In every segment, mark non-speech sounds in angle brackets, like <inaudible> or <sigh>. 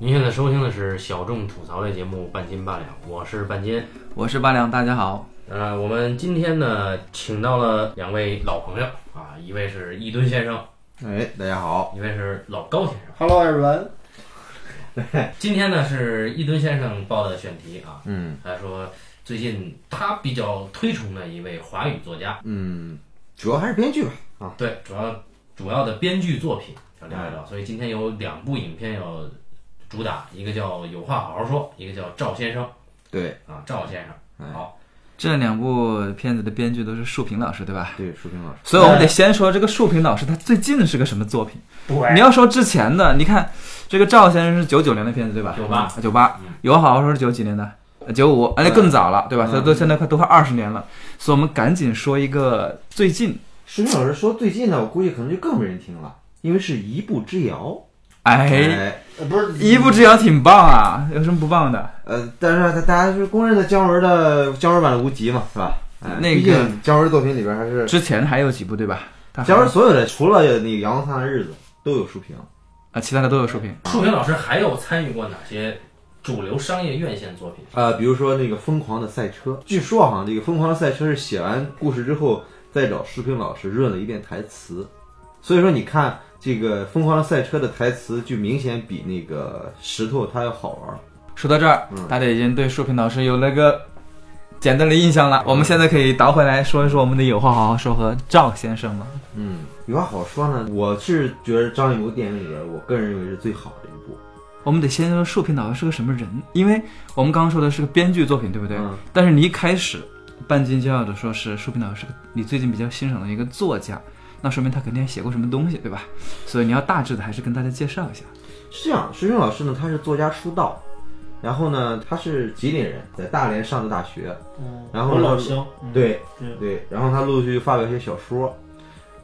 您现在收听的是小众吐槽类节目《半斤八两》，我是半斤。我是八两，大家好。呃，我们今天呢，请到了两位老朋友啊，一位是一吨先生，哎，大家好，一位是老高先生。Hello everyone，<laughs> 今天呢是一吨先生报的选题啊，嗯他说最近他比较推崇的一位华语作家，嗯，主要还是编剧吧，啊，对，主要主要的编剧作品要聊一聊，所以今天有两部影片要主打，一个叫《有话好好说》，一个叫《赵先生对》啊，赵先生。哎好，这两部片子的编剧都是树平老师，对吧？对，树平老师，所以我们得先说这个树平老师他最近是个什么作品。对你要说之前的，你看这个赵先生是九九年的片子，对吧？九八九八嗯，有好好说是九几年的，九五，而且更早了，对吧？嗯他都现在快都快二十年了，所以我们赶紧说一个最近，树平老师说最近的，我估计可能就更没人听了，因为是一步之遥，哎，呃不是一步之遥挺棒啊，有什么不棒的？呃，但是他大家是公认的姜文的姜文版的无极嘛，是吧？哎那个姜文作品里边还是之前还有几部，对吧？姜文所有的，除了那个《阳光灿烂的日子》都有书评，啊，其他的都有书评。书评老师还有参与过哪些主流商业院线作品？呃，比如说那个《疯狂的赛车》，据说哈，这个《疯狂的赛车》是写完故事之后再找舒平老师润了一遍台词，所以说你看这个《疯狂赛车》的台词就明显比那个石头它要好玩。说到这儿，嗯大家已经对树平老师有了个简单的印象了。我们现在可以倒回来说一说我们的有话好好说和赵先生吗。嗯，有话好说呢，我是觉得张艺谋电影里边，我个人认为是最好的一部。我们得先说树平老师是个什么人，因为我们刚刚说的是个编剧作品，对不对？嗯但是你一开始半斤骄傲的说是树平老师是个你最近比较欣赏的一个作家，那说明他肯定还写过什么东西，对吧？所以你要大致的还是跟大家介绍一下。是这样，石平老师呢，他是作家出道，然后呢，他是吉林人，在大连上的大学，嗯，然后老乡，对对，然后他陆陆续续发表一些小说，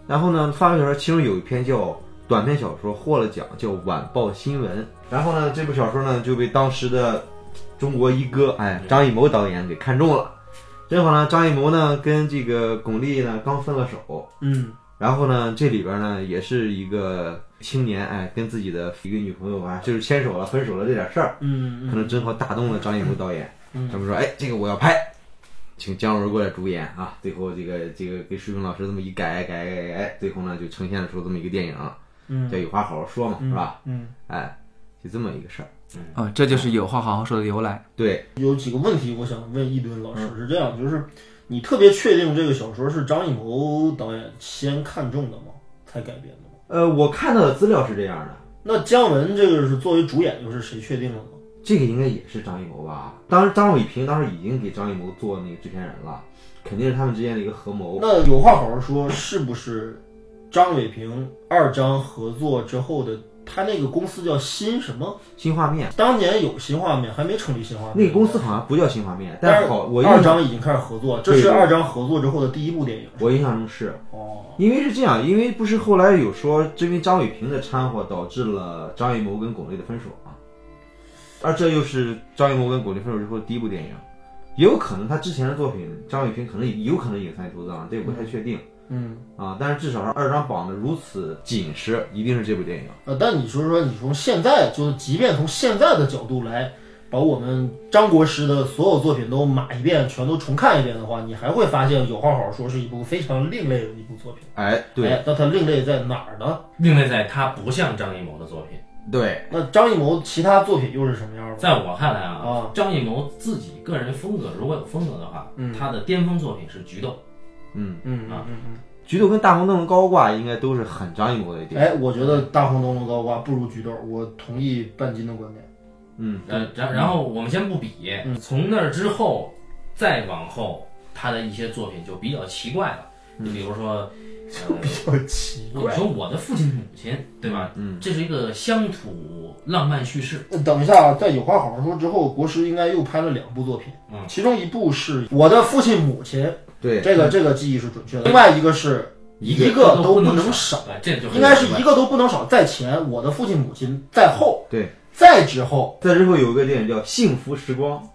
然后呢，发表小说其中有一篇叫短篇小说获了奖，叫《晚报新闻》，然后呢，这部小说呢就被当时的中国一哥哎张艺谋导演给看中了，正好呢，张艺谋呢跟这个巩俐呢刚分了手，嗯然后呢，这里边呢也是一个青年哎跟自己的一个女朋友啊就是牵手了分手了这点事儿。嗯可能正好打动了张艺谋导演，嗯他们说，哎，这个我要拍，请姜文过来主演啊。最后这个这个给舒平老师这么一改改改改，最后呢就呈现了出这么一个电影，嗯叫有话好好说嘛，是吧？嗯，哎，就这么一个事儿。啊、这就是有话好好说的由来。对，有几个问题我想问一吨老师，是这样，就是你特别确定这个小说是张艺谋导演先看中的吗？才改编的吗？呃，我看到的资料是这样的，那姜文这个是作为主演，又是谁确定的呢？这个应该也是张艺谋吧？当时张伟平当时已经给张艺谋做那个制片人了，肯定是他们之间的一个合谋。那有话好好说，是不是张伟平二张合作之后的？他那个公司叫新什么？新画面当年有新画面，还没成立新画面。那个公司好像不叫新画面，但是好，我印二张已经开始合作，这是二张合作之后的第一部电影。我印象中是。哦，因为是这样，因为不是后来有说，因为张伟平的掺和导致了张艺谋跟巩俐的分手嘛，而这又是张艺谋跟巩俐分手之后的第一部电影，也有可能他之前的作品张伟平可能也有可能也参与投资啊，这个不太确定嗯，啊，但是至少是二张绑的如此紧实，一定是这部电影。呃，但你说说，你从现在就即便从现在的角度来，把我们张国师的所有作品都码一遍，全都重看一遍的话，你还会发现《有话好好说》是一部非常另类的一部作品。哎，对哎，那它另类在哪儿呢？另类在它不像张艺谋的作品，对，那张艺谋其他作品又是什么样的？在我看来啊，啊张艺谋自己个人风格如果有风格的话，嗯他的巅峰作品是《菊豆》。嗯，嗯嗯啊嗯嗯。菊豆跟大红灯笼高挂应该都是很张艺谋的电影。哎，我觉得大红灯笼高挂不如菊豆，我同意半斤的观点。嗯，呃，然然后我们先不比，嗯从那儿之后再往后，他的一些作品就比较奇怪了。你比如说，呃，<laughs> 比较奇怪你说我的父亲母亲，对吧？嗯，这是一个乡土浪漫叙事。呃等一下，啊，在有话好好说之后，国师应该又拍了两部作品，嗯其中一部是我的父亲母亲，对，这个这个记忆是准确的，另外一个是一个个都不能少，应该是一个都不能少，在前我的父亲母亲在后，对，在之后在之后有一个电影叫《幸福时光》，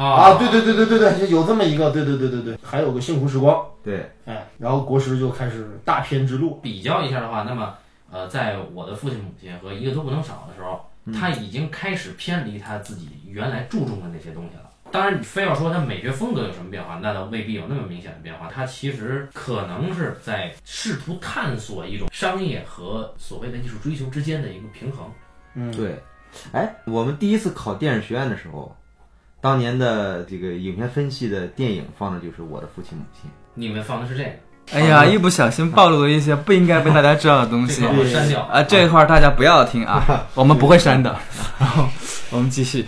啊，对对对对对对，有这么一个，对对对对对，还有个幸福时光，对，哎，然后国师就开始大片之路，比较一下的话，那么呃，在我的父亲母亲和一个都不能少的时候，他已经开始偏离他自己原来注重的那些东西了。当然，你非要说它美学风格有什么变化，那倒未必有那么明显的变化。它其实可能是在试图探索一种商业和所谓的艺术追求之间的一个平衡。嗯，对，哎，我们第一次考电影学院的时候，当年的这个影片分析的电影放的就是《我的父亲母亲你们放的是这个，哎呀，一不小心暴露了一些不应该被大家知道的东西这个我删掉。啊！这一块儿大家不要听啊，<laughs> 我们不会删的。然后我们继续，啊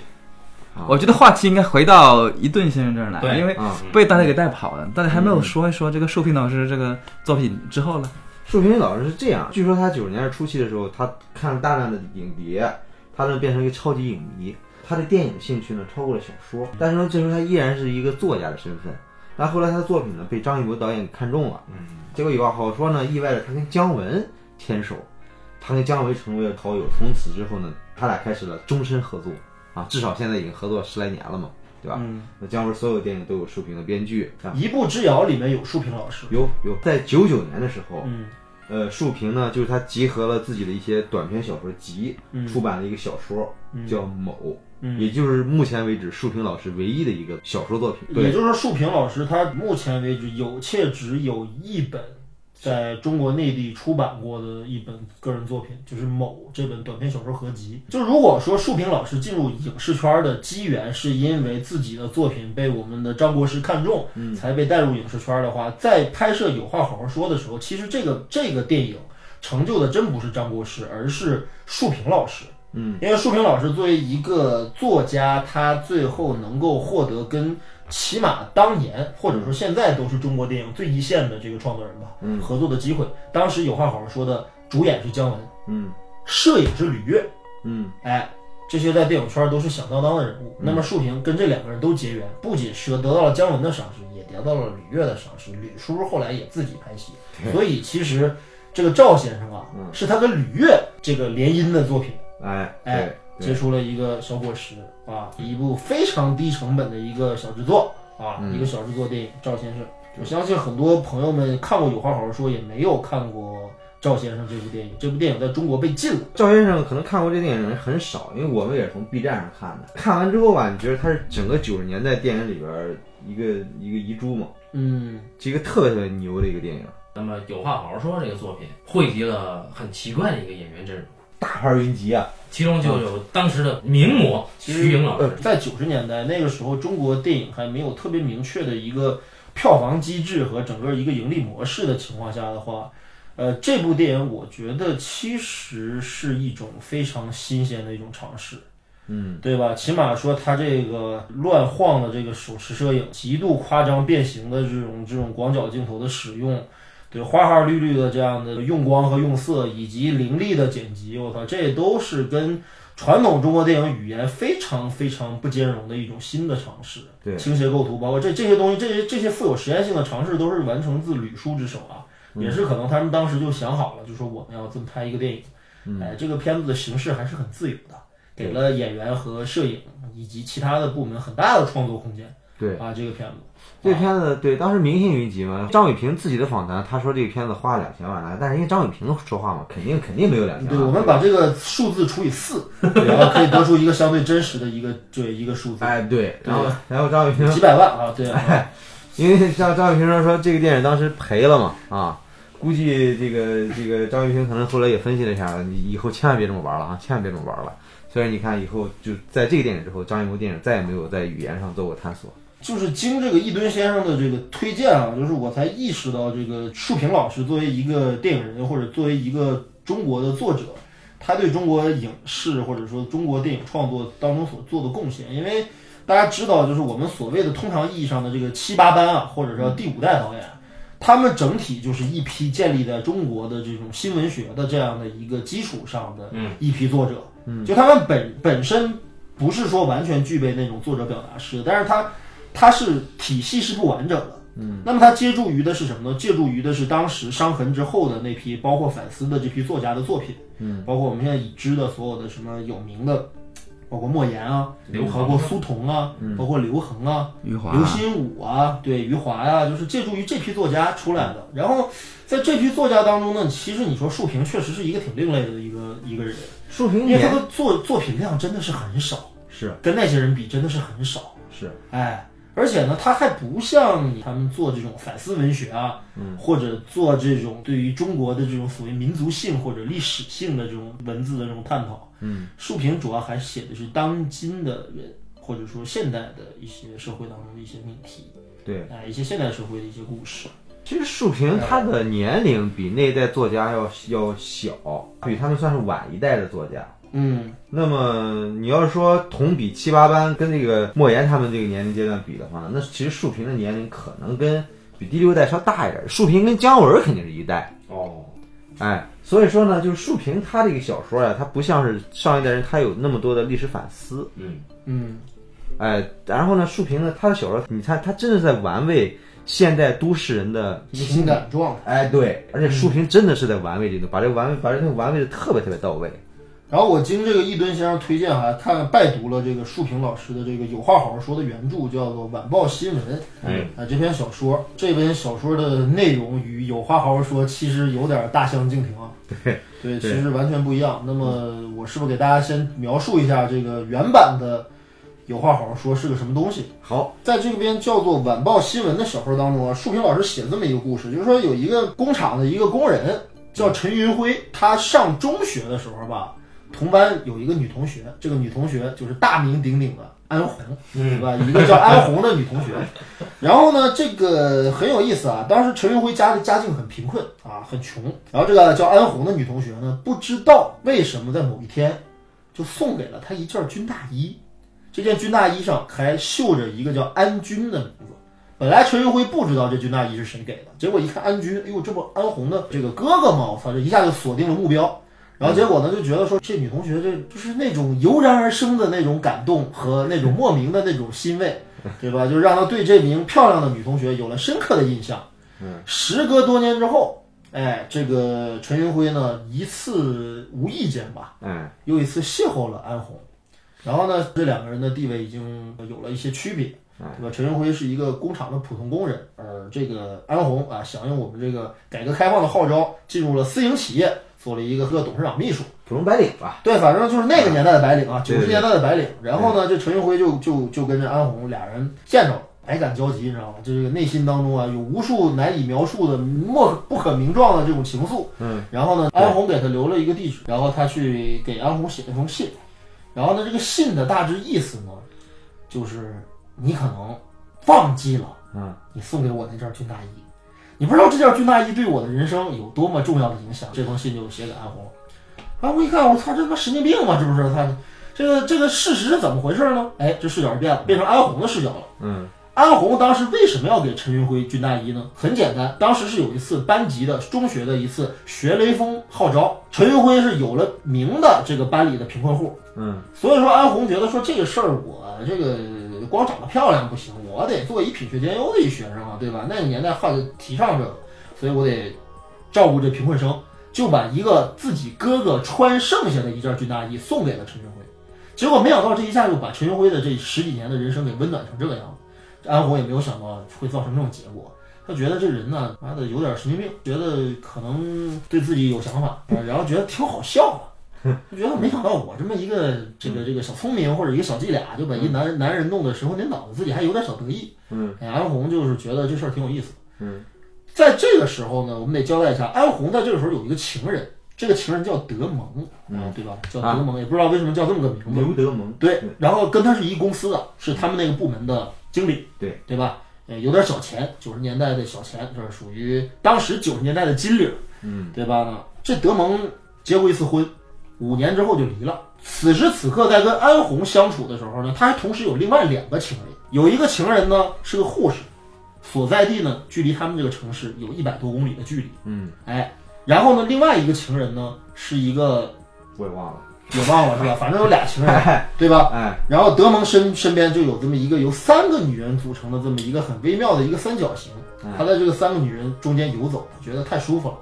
我觉得话题应该回到一顿先生这儿来，对因为》啊。被大家给带跑了。大家还没有说一说这个寿平老师这个作品之后呢。树平老师是这样，据说他九十年代初期的时候，他看了大量的影碟，他呢变成一个超级影迷。他的电影兴趣呢超过了小说，但是呢，这时候他依然是一个作家的身份。那后来他的作品呢被张艺谋导演看中了，嗯，结果有话好说呢，意外的他跟姜文牵手，他跟姜文成为了好友。从此之后呢，他俩开始了终身合作啊，至少现在已经合作十来年了嘛，对吧？嗯，那姜文所有电影都有树平的编剧啊，一步之遥里面有树平老师。有有，在九九年的时候，嗯。呃，树平呢，就是他集合了自己的一些短篇小说集，嗯。出版了一个小说，嗯。叫《某》，嗯。也就是目前为止树平老师唯一的一个小说作品。对，也就是说，树平老师他目前为止有且只有一本在中国内地出版过的一本个人作品，就是《某》这本短篇小说合集。就如果说树平老师进入影视圈的机缘是因为自己的作品被我们的张国师看中，才被带入影视圈的话，在拍摄《有话好好说》的时候，其实这个这个电影成就的真不是张国师，而是树平老师。嗯，因为树平老师作为一个作家，他最后能够获得跟起码当年或者说现在都是中国电影最一线的这个创作人吧，嗯合作的机会。当时有话好好说的主演是姜文，嗯摄影是吕越，嗯哎，这些在电影圈都是响当当的人物。那么树平跟这两个人都结缘，不仅是得到了姜文的赏识，也得到了吕越的赏识。吕叔后来也自己拍戏，所以其实这个赵先生啊，嗯是他跟吕越这个联姻的作品。哎哎结出了一个小果实啊，一部非常低成本的一个小制作啊，嗯一个小制作电影《赵先生》。我相信很多朋友们看过《有话好好说》，也没有看过《赵先生》这部电影。这部电影在中国被禁了。赵先生可能看过这电影的人很少，因为我们也是从 B 站上看的。<laughs> 看完之后吧，你觉得它是整个九十年代电影里边儿一个一个遗珠嘛，嗯，是一个特别特别牛的一个电影，那么有话好好说这个作品汇集了很奇怪的一个演员阵容，大牌云集啊。其中就有当时的名模徐颖老师。在九十年代那个时候，中国电影还没有特别明确的一个票房机制和整个一个盈利模式的情况下的话，呃，这部电影我觉得其实是一种非常新鲜的一种尝试。嗯，对吧？起码说它这个乱晃的这个手持摄影，极度夸张变形的这种这种广角镜头的使用，对花花绿绿的这样的用光和用色，以及凌厉的剪辑，我操，这都是跟传统中国电影语言非常非常不兼容的一种新的尝试。对倾斜构图，包括这这些东西，这些这些富有实验性的尝试，都是完成自吕叔之手啊，也是可能他们当时就想好了，就说我们要这么拍一个电影。哎，这个片子的形式还是很自由的，给了演员和摄影以及其他的部门很大的创作空间。对啊，这个片子，这个片子对当时明星云集嘛，张伟平自己的访谈，他说这个片子花了两千万来，但是因为张伟平说话嘛，肯定肯定没有两千万对，我们把这个数字除以四，<laughs> 然后可以得出一个相对真实的一个对一个数字，哎对，然后然后张伟平几百万啊，对啊，因为像张伟平说说这个电影当时赔了嘛啊，估计这个这个张伟平可能后来也分析了一下，你以后千万别这么玩了啊，千万别这么玩了。所以你看以后就在这个电影之后，张艺谋电影再也没有在语言上做过探索。就是经这个一吨先生的这个推荐啊，就是我才意识到这个树平老师作为一个电影人或者作为一个中国的作者，他对中国影视或者说中国电影创作当中所做的贡献。因为大家知道，就是我们所谓的通常意义上的这个七八班啊，或者说第五代导演，他们整体就是一批建立在中国的这种新闻学的这样的一个基础上的一批作者。嗯，就他们本本身不是说完全具备那种作者表达式，但是他它是体系是不完整的。嗯，那么它借助于的是什么呢？借助于的是当时伤痕之后的那批，包括反思的这批作家的作品。嗯，包括我们现在已知的所有的什么有名的，包包括莫言啊，刘包括苏童啊，嗯包括刘恒啊，余华刘心武啊，对余华呀、就是借助于这批作家出来的。然后在这批作家当中呢，其实你说树平确实是一个挺另类的一个一个人，树平因为他的作作品量真的是很少，是跟那些人比真的是很少。是，哎，而且呢，他还不像他们做这种反思文学啊，嗯或者做这种对于中国的这种所谓民族性或者历史性的这种文字的这种探讨。嗯，树平主要还写的是当今的人，或者说现代的一些社会当中的一些命题，对。哎，一些现代社会的一些故事。其实树平他的年龄比那一代作家要要小，比他们算是晚一代的作家。嗯，那么你要是说同比七八班跟这个莫言他们这个年龄阶段比的话，那其实树平的年龄可能跟比第六代稍大一点。树平跟姜文肯定是一代，哦，哎，所以说呢，就是树平他这个小说呀，他不像是上一代人，他有那么多的历史反思，嗯，嗯，哎，然后呢，树平呢，他的小说，你看他真的在玩味现代都市人的情感状态。哎，对，而且树平真的是在玩味这个，把这个玩味，把这个玩味的特别特别到位。然后我经这个一吨先生推荐，还看拜读了这个树平老师的这个有话好好说的原著，叫做《晚报新闻》。哎，啊，这篇小说，这本小说的内容与有话好好说其实有点大相径庭啊。<laughs> 对对，其实完全不一样。那么我是不是给大家先描述一下这个原版的有话好好说是个什么东西？好，在这边叫做《晚报新闻》的小说当中啊，树平老师写了这么一个故事，就是说有一个工厂的一个工人叫陈云辉，他上中学的时候吧，同班有一个女同学，这个女同学就是大名鼎鼎的安红，对吧？一个叫安红的女同学。然后呢，这个很有意思啊，当时陈云辉家的家境很贫困啊，很穷。然后这个叫安红的女同学呢，不知道为什么在某一天就送给了他一件军大衣。这件军大衣上还绣着一个叫安军的名字。本来陈云辉不知道这军大衣是谁给的，结果一看安军，哎呦，这不安红的这个哥哥吗？我操，这一下就锁定了目标。然后结果呢，就觉得说这女同学这就是那种油然而生的那种感动和那种莫名的那种欣慰，<laughs> 对吧？就让他对这名漂亮的女同学有了深刻的印象。嗯，时隔多年之后，哎，这个陈云辉呢，一次无意间吧，嗯，又一次邂逅了安红，然后呢，这两个人的地位已经有了一些区别，对吧？陈云辉是一个工厂的普通工人，而这个安红啊，响应我们这个改革开放的号召，进入了私营企业，做了一个个董事长秘书。普通白领吧。对，反正就是那个年代的白领啊，九十年代的白领。然后呢，这陈云辉就就就跟这安红俩人见着了，百感交集，你知道吗？就这个内心当中啊，有无数难以描述的莫不可名状的这种情愫。嗯，然后呢，安红给他留了一个地址，然后他去给安红写了一封信。然后呢，这个信的大致意思呢，就是你可能忘记了，嗯，你送给我那件军大衣，你不知道这件军大衣对我的人生有多么重要的影响。这封信就写给安红了。安红一看，我操，这他妈神经病吗？这不是？他这个这个事实是怎么回事呢？哎，这视角就变了，变成安红的视角了。嗯，安红当时为什么要给陈云辉军大衣呢？很简单，当时是有一次班级的中学的一次学雷锋号召，陈云辉是有了名的这个班里的贫困户，嗯，所以说安红觉得说这个事儿我这个光长得漂亮不行，我得做一品学兼优的一学生啊，对吧？那个年代号提倡这个，所以我得照顾这贫困生，就把一个自己哥哥穿剩下的一件军大衣送给了陈云辉。结果没想到这一下就把陈云辉的这十几年的人生给温暖成这个样子。安红也没有想到会造成这种结果，他觉得这人呢，妈的有点神经病，觉得可能对自己有想法，然后觉得挺好笑的，觉 <laughs> 得没想到我这么一个这个这个小聪明或者一个小伎俩，就把一男男人弄得神魂颠倒的，自己还有点小得意。嗯，哎，安红就是觉得这事儿挺有意思。嗯，在这个时候呢，我们得交代一下，安红在这个时候有一个情人，这个情人叫德蒙，嗯，对吧？叫德蒙，也不知道为什么叫这么个名字。刘德蒙。对，然后跟他是一公司的，是他们那个部门的经理，对对吧？呃，有点小钱，九十年代的小钱，这是属于当时九十年代的金领，嗯，对吧？这德蒙结过一次婚，五年之后就离了。此时此刻，在跟安红相处的时候呢，他还同时有另外两个情人，有一个情人呢是个护士，所在地呢距离他们这个城市有一百多公里的距离，嗯，哎，然后呢，另外一个情人呢是一个我也忘了。也忘了是吧？反正有俩情人，哎对吧？哎，然后德蒙身身边就有这么一个由三个女人组成的这么一个很微妙的一个三角形，他在这个三个女人中间游走，觉得太舒服了，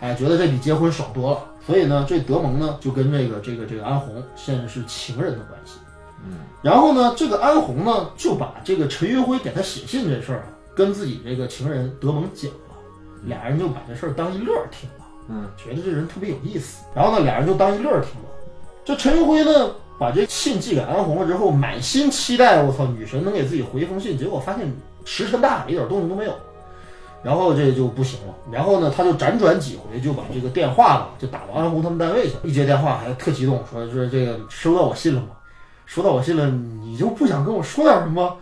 哎，觉得这比结婚爽多了，所以呢，这德蒙呢就跟这个这个这个安红现在是情人的关系，嗯，然后呢，这个安红呢就把这个陈云辉给他写信这事儿啊，跟自己这个情人德蒙讲了，俩人就把这事儿当一乐儿听了，嗯，觉得这人特别有意思。然后呢，俩人就当一乐儿听了。这陈云辉呢，把这信寄给安红了之后，满心期待，我操，女神能给自己回一封信，结果发现石沉大海，一点动静都没有。然后这就不行了，然后呢，他就辗转几回，就把这个电话吧，就打到安红他们单位去了。一接电话还特激动，说说这个收到我信了吗？收到我信了，你就不想跟我说点什么？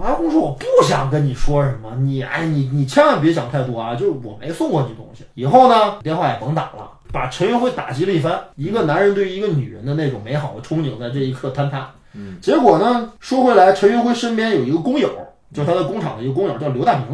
安红说我不想跟你说什么，你哎你你千万别想太多啊，就是我没送过你东西，以后呢电话也甭打了。把陈云辉打击了一番，一个男人对于一个女人的那种美好的憧憬，在这一刻坍塌。嗯，结果呢，说回来，陈云辉身边有一个工友，就是他的工厂的一个工友，叫刘大明。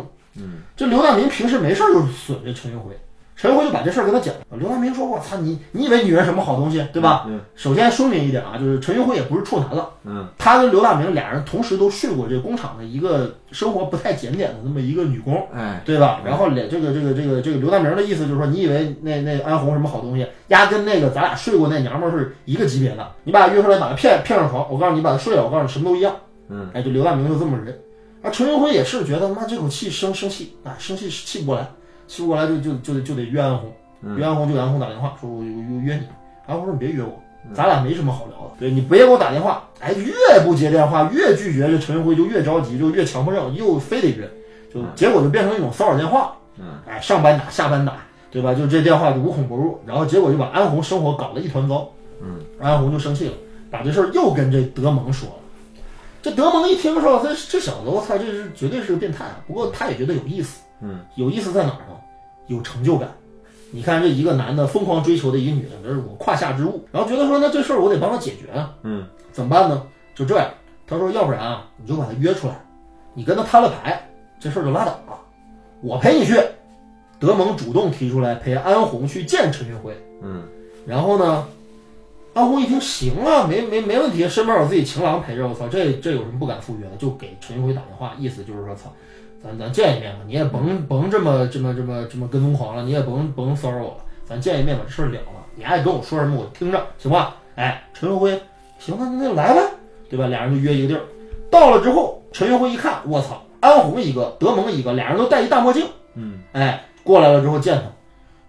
嗯，这刘大明平时没事儿就损这陈云辉，陈云辉就把这事儿跟他讲了。刘大明说：“我操，你你以为女人什么好东西，对吧？嗯首先说明一点啊，就是陈云辉也不是处男了，嗯他跟刘大明俩人同时都睡过这工厂的一个生活不太检点的那么一个女工。”哎，对吧？然后俩这个这个这个这个刘大明的意思就是说，你以为那那安红什么好东西，压跟那个咱俩睡过那娘们儿是一个级别的，你把她约出来，把她骗骗上床，我告诉你，把她睡了，我告诉你什么都一样。嗯，哎，就刘大明就这么人。而陈云辉也是觉得妈这口气生生气啊，生气气不过来，气不过来就就就得就得约安红，嗯。约安红就给安红打电话说我我我约你，安红说你别约我，咱俩没什么好聊的，对你别给我打电话，哎，越不接电话越拒绝，这陈云辉就越着急，就越强迫症，又非得约，就结果就变成一种骚扰电话，嗯，哎，上班打下班打，对吧？就这电话就无孔不入，然后结果就把安红生活搞得一团糟，嗯，安红就生气了，把这事儿又跟这德蒙说了。这德蒙一听说，这这小子，我操，这是绝对是个变态啊！不过他也觉得有意思，嗯，有意思在哪儿呢？有成就感。你看这一个男的疯狂追求的一个女的，这是我胯下之物，然后觉得说，那这事儿我得帮他解决啊。嗯，怎么办呢？就这样，他说，要不然啊，你就把他约出来，你跟他摊了牌，这事儿就拉倒了，我陪你去。德蒙主动提出来陪安红去见陈云辉，嗯，然后呢，安红一听行啊，没没没问题，身边有自己情郎陪着，我操，这这有什么不敢赴约的？就给陈云辉打电话，意思就是说，操，咱咱见一面吧，你也甭甭这么这么这么这么跟踪狂了，你也甭甭骚扰我了，咱见一面把这事儿了了，你爱跟我说什么我听着，行吧？哎，陈云辉，行，那那就来呗，对吧？俩人就约一个地儿，到了之后，陈云辉一看，我操，安红一个，德蒙一个，俩人都戴一大墨镜，嗯，哎，过来了之后见他。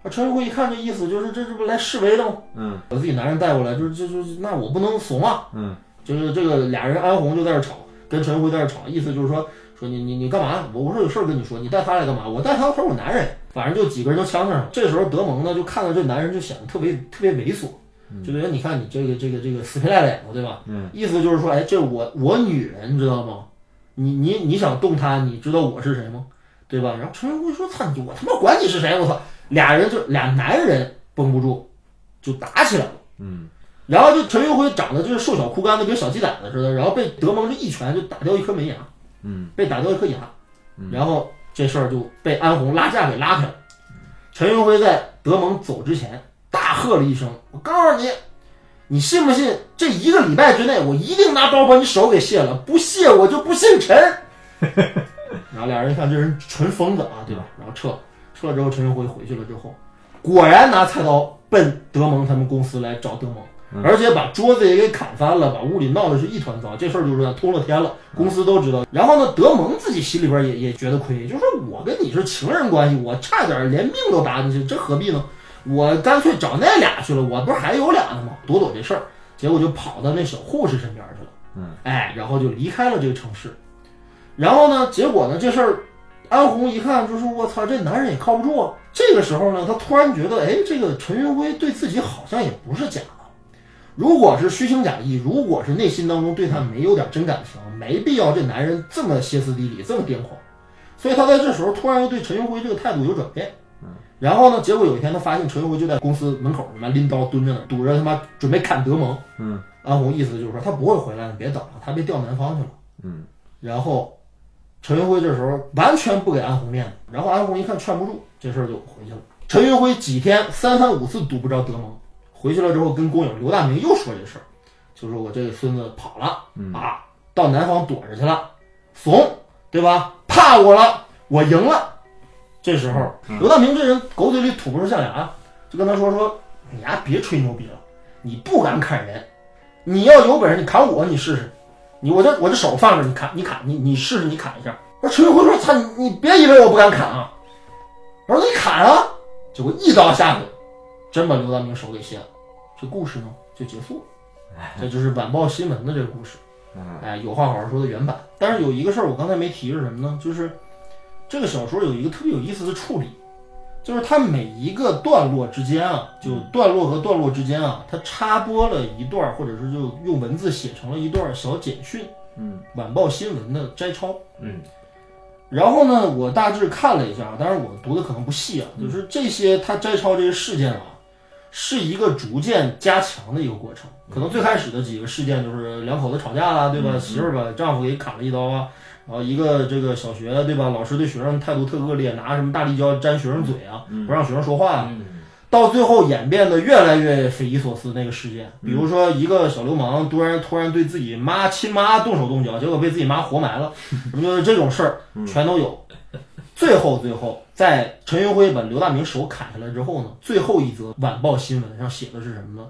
啊，陈云辉一看这意思，就是这这不来示威的吗？嗯，把自己男人带过来，就是就就那我不能怂啊，嗯，就是这个俩人安红就在这吵，跟陈云辉在这吵，意思就是说说你你你干嘛？我我说有事儿跟你说，你带他来干嘛？我带他，他是我男人，反正就几个人都呛上了。这时候德蒙呢就看到这男人就显得特别特别猥琐，就觉得你看你这个这个这个死皮赖脸的，对吧？嗯，意思就是说，哎，这我我女人，你知道吗？你你你想动她，你知道我是谁吗？对吧？然后陈云辉说：“操你，我他妈管你是谁！我操！”俩人就俩男人绷不住，就打起来了。嗯，然后就陈云辉长得就是瘦小枯干的，跟小鸡崽子似的，然后被德蒙这一拳就打掉一颗门牙，嗯，被打掉一颗牙，嗯然后这事儿就被安红拉架给拉开了。陈云辉在德蒙走之前大喝了一声：“我告诉你，你信不信？这一个礼拜之内，我一定拿刀把你手给卸了，不卸我就不姓陈。<laughs> ”然后俩人一看这人纯疯子啊，对吧？然后撤了，撤了之后，陈云辉回去了之后，果然拿菜刀奔德蒙他们公司来找德蒙。而且把桌子也给砍翻了，把屋里闹得是一团糟。这事儿就是通了天了，公司都知道。然后呢，德蒙自己心里边也也觉得亏，就说我跟你是情人关系，我差点连命都搭进去，这何必呢？我干脆找那俩去了，我不是还有俩呢吗？躲躲这事儿，结果就跑到那小护士身边去了。嗯，哎，然后就离开了这个城市。然后呢，结果呢，这事儿安红一看就说：“我操，这男人也靠不住啊。”这个时候呢，他突然觉得，哎，这个陈云辉对自己好像也不是假的。如果是虚情假意，如果是内心当中对他没有点真感情，没必要这男人这么歇斯底里，这么癫狂。所以他在这时候突然又对陈云辉这个态度有转变。然后呢，结果有一天他发现陈云辉就在公司门口，他妈拎刀蹲着呢，堵着他妈准备砍德蒙。嗯，安红意思就是说他不会回来，你别等了，他被调南方去了。嗯，然后陈云辉这时候完全不给安红面子，然后安红一看劝不住，这事儿就回去了。陈云辉几天三番五次堵不着德蒙，回去了之后跟工友刘大明又说这事儿，就说我这个孙子跑了、啊，到南方躲着去了，怂对吧？怕我了，我赢了。这时候刘大明这人狗嘴里吐不出象牙，就跟他说说你呀别吹牛逼了，你不敢砍人，你要有本事，你砍我，你试试。你我这我这手放着，你砍你砍你你试试你砍一下。我说陈云辉说：“操你你别以为我不敢砍啊！”我说：“你砍啊！”结果一刀下去，真把刘大明手给卸了。这故事呢就结束了。<laughs> 这就是晚报新闻的这个故事。哎，有话好好说的原版。但是有一个事儿我刚才没提是什么呢？就是这个小说有一个特别有意思的处理，就是它每一个段落之间啊，就段落和段落之间啊，它插播了一段儿，或者是就用文字写成了一段小简讯，嗯，晚报新闻的摘抄。嗯，然后呢，我大致看了一下，当然我读的可能不细啊，就是这些它摘抄这些事件啊，是一个逐渐加强的一个过程。可能最开始的几个事件就是两口子吵架啦，对吧？媳妇儿把丈夫给砍了一刀啊，然后一个这个小学对吧？老师对学生态度特恶劣，拿什么大力胶粘学生嘴啊，不让学生说话到最后演变得越来越匪夷所思那个事件，比如说一个小流氓突然突然对自己妈亲妈动手动脚，结果被自己妈活埋了，什么就是这种事儿全都有。最后最后，在陈云辉把刘大明手砍下来之后呢，最后一则晚报新闻上写的是什么呢？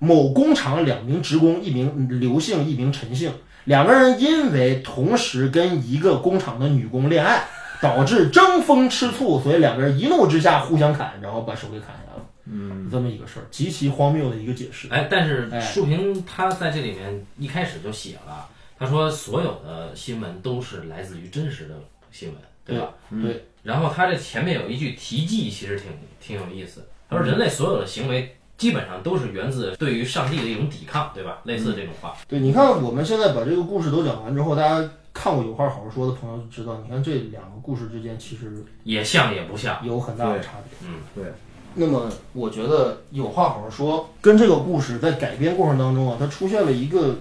某工厂两名职工，一名刘姓，一名陈姓，两个人因为同时跟一个工厂的女工恋爱，导致争风吃醋，所以两个人一怒之下互相砍，然后把手给砍下来了。嗯，这么一个事儿，极其荒谬的一个解释。哎，但是哎书评他在这里面一开始就写了，他说所有的新闻都是来自于真实的新闻，对吧？对，然后他这前面有一句题记，其实挺挺有意思。他说人类所有的行为基本上都是源自对于上帝的一种抵抗，对吧？类似这种话。对，你看我们现在把这个故事都讲完之后，大家看过《有话好好说》的朋友就知道，你看这两个故事之间其实也像也不像，有很大的差别。嗯，对。那么我觉得有话好好说，跟这个故事在改编过程当中啊，它出现了一个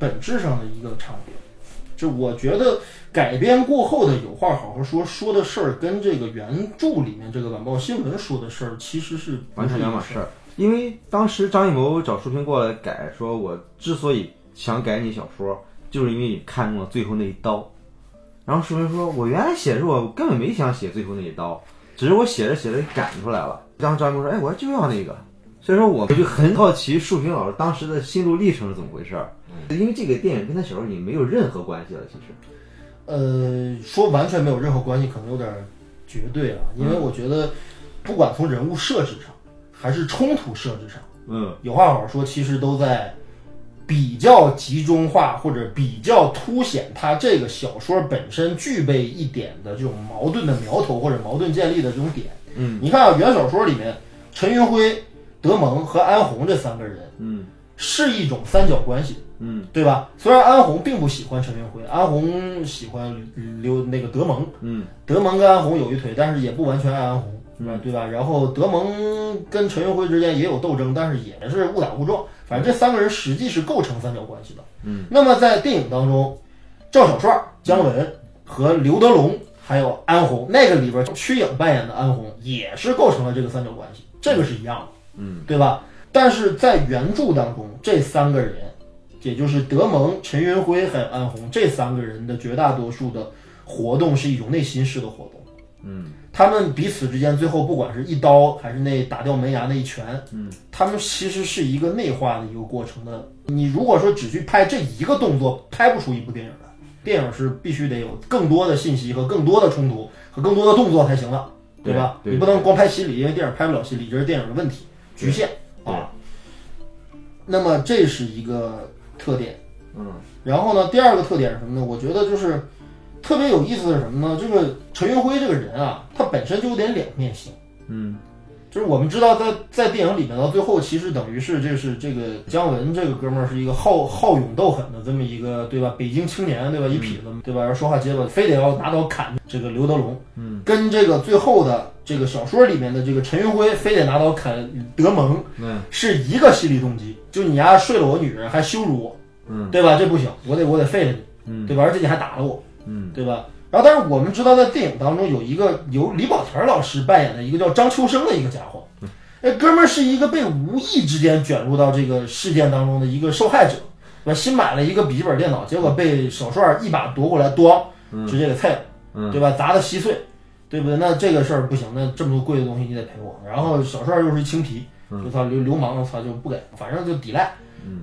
本质上的一个差别。就我觉得改编过后的有话好好说说的事儿，跟这个原著里面这个晚报新闻说的事儿其实是不完全。两码事儿。因为当时张艺谋找舒平过来改，说我之所以想改你小说，就是因为你看中了最后那一刀。然后舒平说，我原来写的时候我根本没想写最后那一刀，只是我写着写着给赶出来了。然后张艺谋说，哎，我就要那个。所以说，我就很好奇树平老师当时的心路历程是怎么回事儿。因为这个电影跟他小说已经没有任何关系了，其实。呃，说完全没有任何关系，可能有点儿绝对啊，因为我觉得，不管从人物设置上，还是冲突设置上，嗯有话好好说，其实都在比较集中化或者比较凸显它这个小说本身具备一点的这种矛盾的苗头或者矛盾建立的这种点。嗯，你看啊，原小说里面，陈云辉、德蒙和安红这三个人嗯是一种三角关系。嗯对吧？虽然安红并不喜欢陈云辉，安红喜欢刘那个德蒙，嗯德蒙跟安红有一腿，但是也不完全爱安红，嗯，对吧？然后德蒙跟陈云辉之间也有斗争，但是也是误打误撞。反正这三个人实际是构成三角关系的。嗯，那么在电影当中，赵小帅、姜文和刘德龙还有安红，那个里边曲颖扮演的安红也是构成了这个三角关系，这个是一样的。嗯，对吧？但是在原著当中，这三个人，也就是德蒙、陈云辉还有安红这三个人的绝大多数的活动是一种内心式的活动。嗯，他们彼此之间最后不管是一刀还是那打掉门牙那一拳，嗯，他们其实是一个内化的一个过程的。你如果说只去拍这一个动作，拍不出一部电影来。电影是必须得有更多的信息和更多的冲突和更多的动作才行了，对吧？对对你不能光拍心理，因为电影拍不了心理，这是电影的问题局限啊。那么这是一个特点。嗯然后呢，第二个特点是什么呢？我觉得就是特别有意思的是什么呢？这个陈云辉这个人啊，他本身就有点两面性。嗯就是我们知道在，在电影里面到最后，其实等于是这是这个姜文这个哥们儿是一个好好勇斗狠的这么一个对吧？北京青年对吧？一痞子对吧？然后说话结巴，非得要拿刀砍这个刘德龙。嗯，跟这个最后的这个小说里面的这个陈云辉非得拿刀砍德蒙嗯是一个心理动机，就你丫睡了我女人还羞辱我，嗯对吧？这不行，我得我得废了你，嗯对吧？而且你还打了我，嗯对吧？然后，但是我们知道，在电影当中有一个由李保田老师扮演的一个叫张秋生的一个家伙，那哥们儿是一个被无意之间卷入到这个事件当中的一个受害者，对吧？新买了一个笔记本电脑，结果被小帅一把夺过来，咣，直接给菜了，嗯对吧？砸得稀碎，对不对？那这个事儿不行，那这么多贵的东西你得赔我。然后小帅又是青皮，就他流流氓，他就不给，反正就抵赖。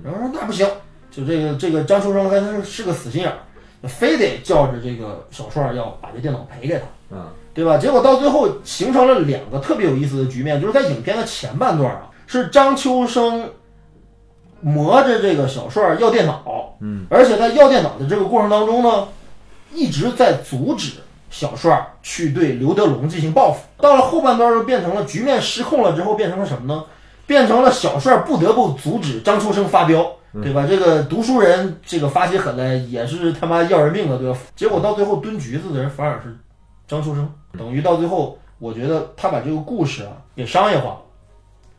然后说那不行，就这个这个张秋生他是是个死心眼儿，非得叫着这个小帅要把这电脑赔给他。嗯对吧？结果到最后形成了两个特别有意思的局面，就是在影片的前半段啊，是张秋生磨着这个小帅要电脑，嗯，而且在要电脑的这个过程当中呢，一直在阻止小帅去对刘德龙进行报复。到了后半段就变成了局面失控了之后，变成了什么呢？变成了小帅不得不阻止张秋生发飙，对吧？这个读书人这个发起狠来也是他妈要人命的，对吧？结果到最后蹲局子的人反而是张秋生，等于到最后，我觉得他把这个故事啊给商业化了，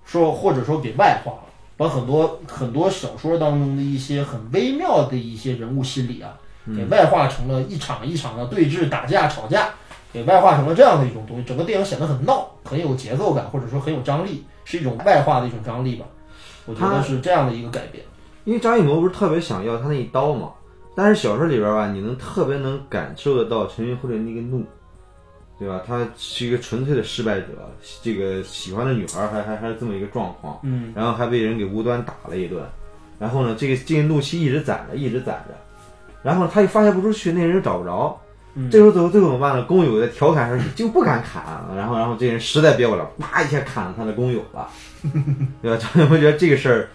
说或者说给外化了，把很多很多小说当中的一些很微妙的一些人物心理啊，给外化成了一场一场的对峙、打架、吵架，给外化成了这样的一种东西。整个电影显得很闹，很有节奏感，或者说很有张力，是一种外化的一种张力吧。我觉得是这样的一个改变。因为张艺谋不是特别想要他那一刀嘛，但是小说里边吧，你能特别能感受得到陈云辉的那个怒，对吧？他是一个纯粹的失败者，这个喜欢的女孩还还还是这么一个状况，嗯，然后还被人给无端打了一顿，然后呢，这个这个怒气一直攒着，一直攒着，然后他又发泄不出去，那人又找不着，嗯这时候最后最后怎么办呢？工友在调侃说你就不敢砍，然后然后这人实在憋不了，啪一下砍了他的工友了，对吧？张艺谋觉得这个事儿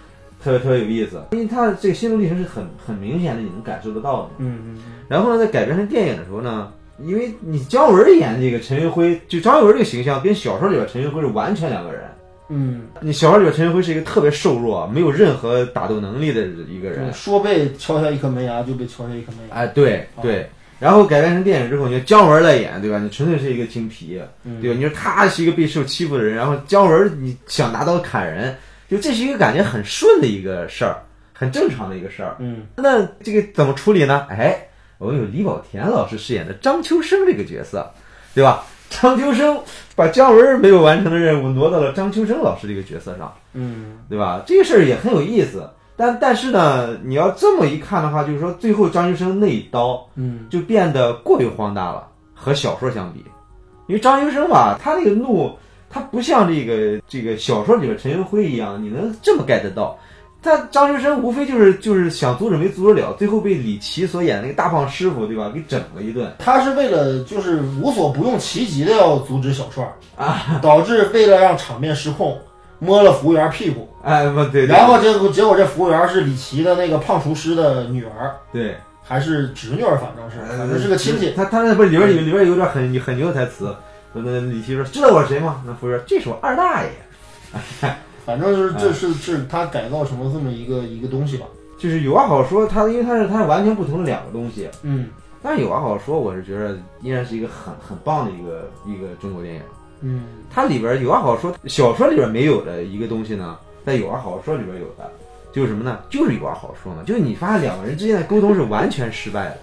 特别特别有意思，因为他的这个心路历程是很很明显的，你能感受得到的。嗯嗯然后呢，在改编成电影的时候呢，因为你姜文演这个陈云辉，就张艺文这个形象跟小说里边陈云辉是完全两个人。嗯你小说里边陈云辉是一个特别瘦弱、没有任何打斗能力的一个人嗯，，说被敲下一颗门牙就被敲下一颗门牙。哎，对对。然后改编成电影之后，你说姜文来演，对吧？你纯粹是一个精皮，嗯对吧？你说他是一个被受欺负的人，然后姜文你想拿刀砍人，就这是一个感觉很顺的一个事儿，很正常的一个事儿。嗯那这个怎么处理呢？哎，我们有李保田老师饰演的张秋生这个角色，对吧？张秋生把姜文没有完成的任务挪到了张秋生老师这个角色上，嗯对吧？这个事儿也很有意思。但但是呢，你要这么一看的话，就是说最后张秋生那一刀嗯就变得过于荒诞了，和小说相比，因为张秋生吧，他那个怒，他不像这个这个小说里边陈云辉一样，你能这么 get 到。他张学生无非就是就是想阻止没阻止了，最后被李琦所演那个大胖师傅，对吧？给整了一顿。他是为了就是无所不用其极的要阻止小帅啊，导致为了让场面失控，摸了服务员屁股，哎，不对，对然后结果结果这服务员是李琦的那个胖厨师的女儿，对，还是侄女儿，反正是反正是个亲戚。他他那不是里边里里边有点很很牛的台词，那李琦说知道我是谁吗？那服务员这是我二大爷。<laughs> 反正是这是是他改造成了这么一个一个东西吧。就是有话好说，它因为它是它是完全不同的两个东西。嗯但是有话好说，我是觉得依然是一个很很棒的一个一个中国电影。嗯它里边有话好说，小说里边没有的一个东西呢，在有话好说里边有的，就是什么呢？就是有话好说嘛。就是你发现两个人之间的沟通是完全失败的，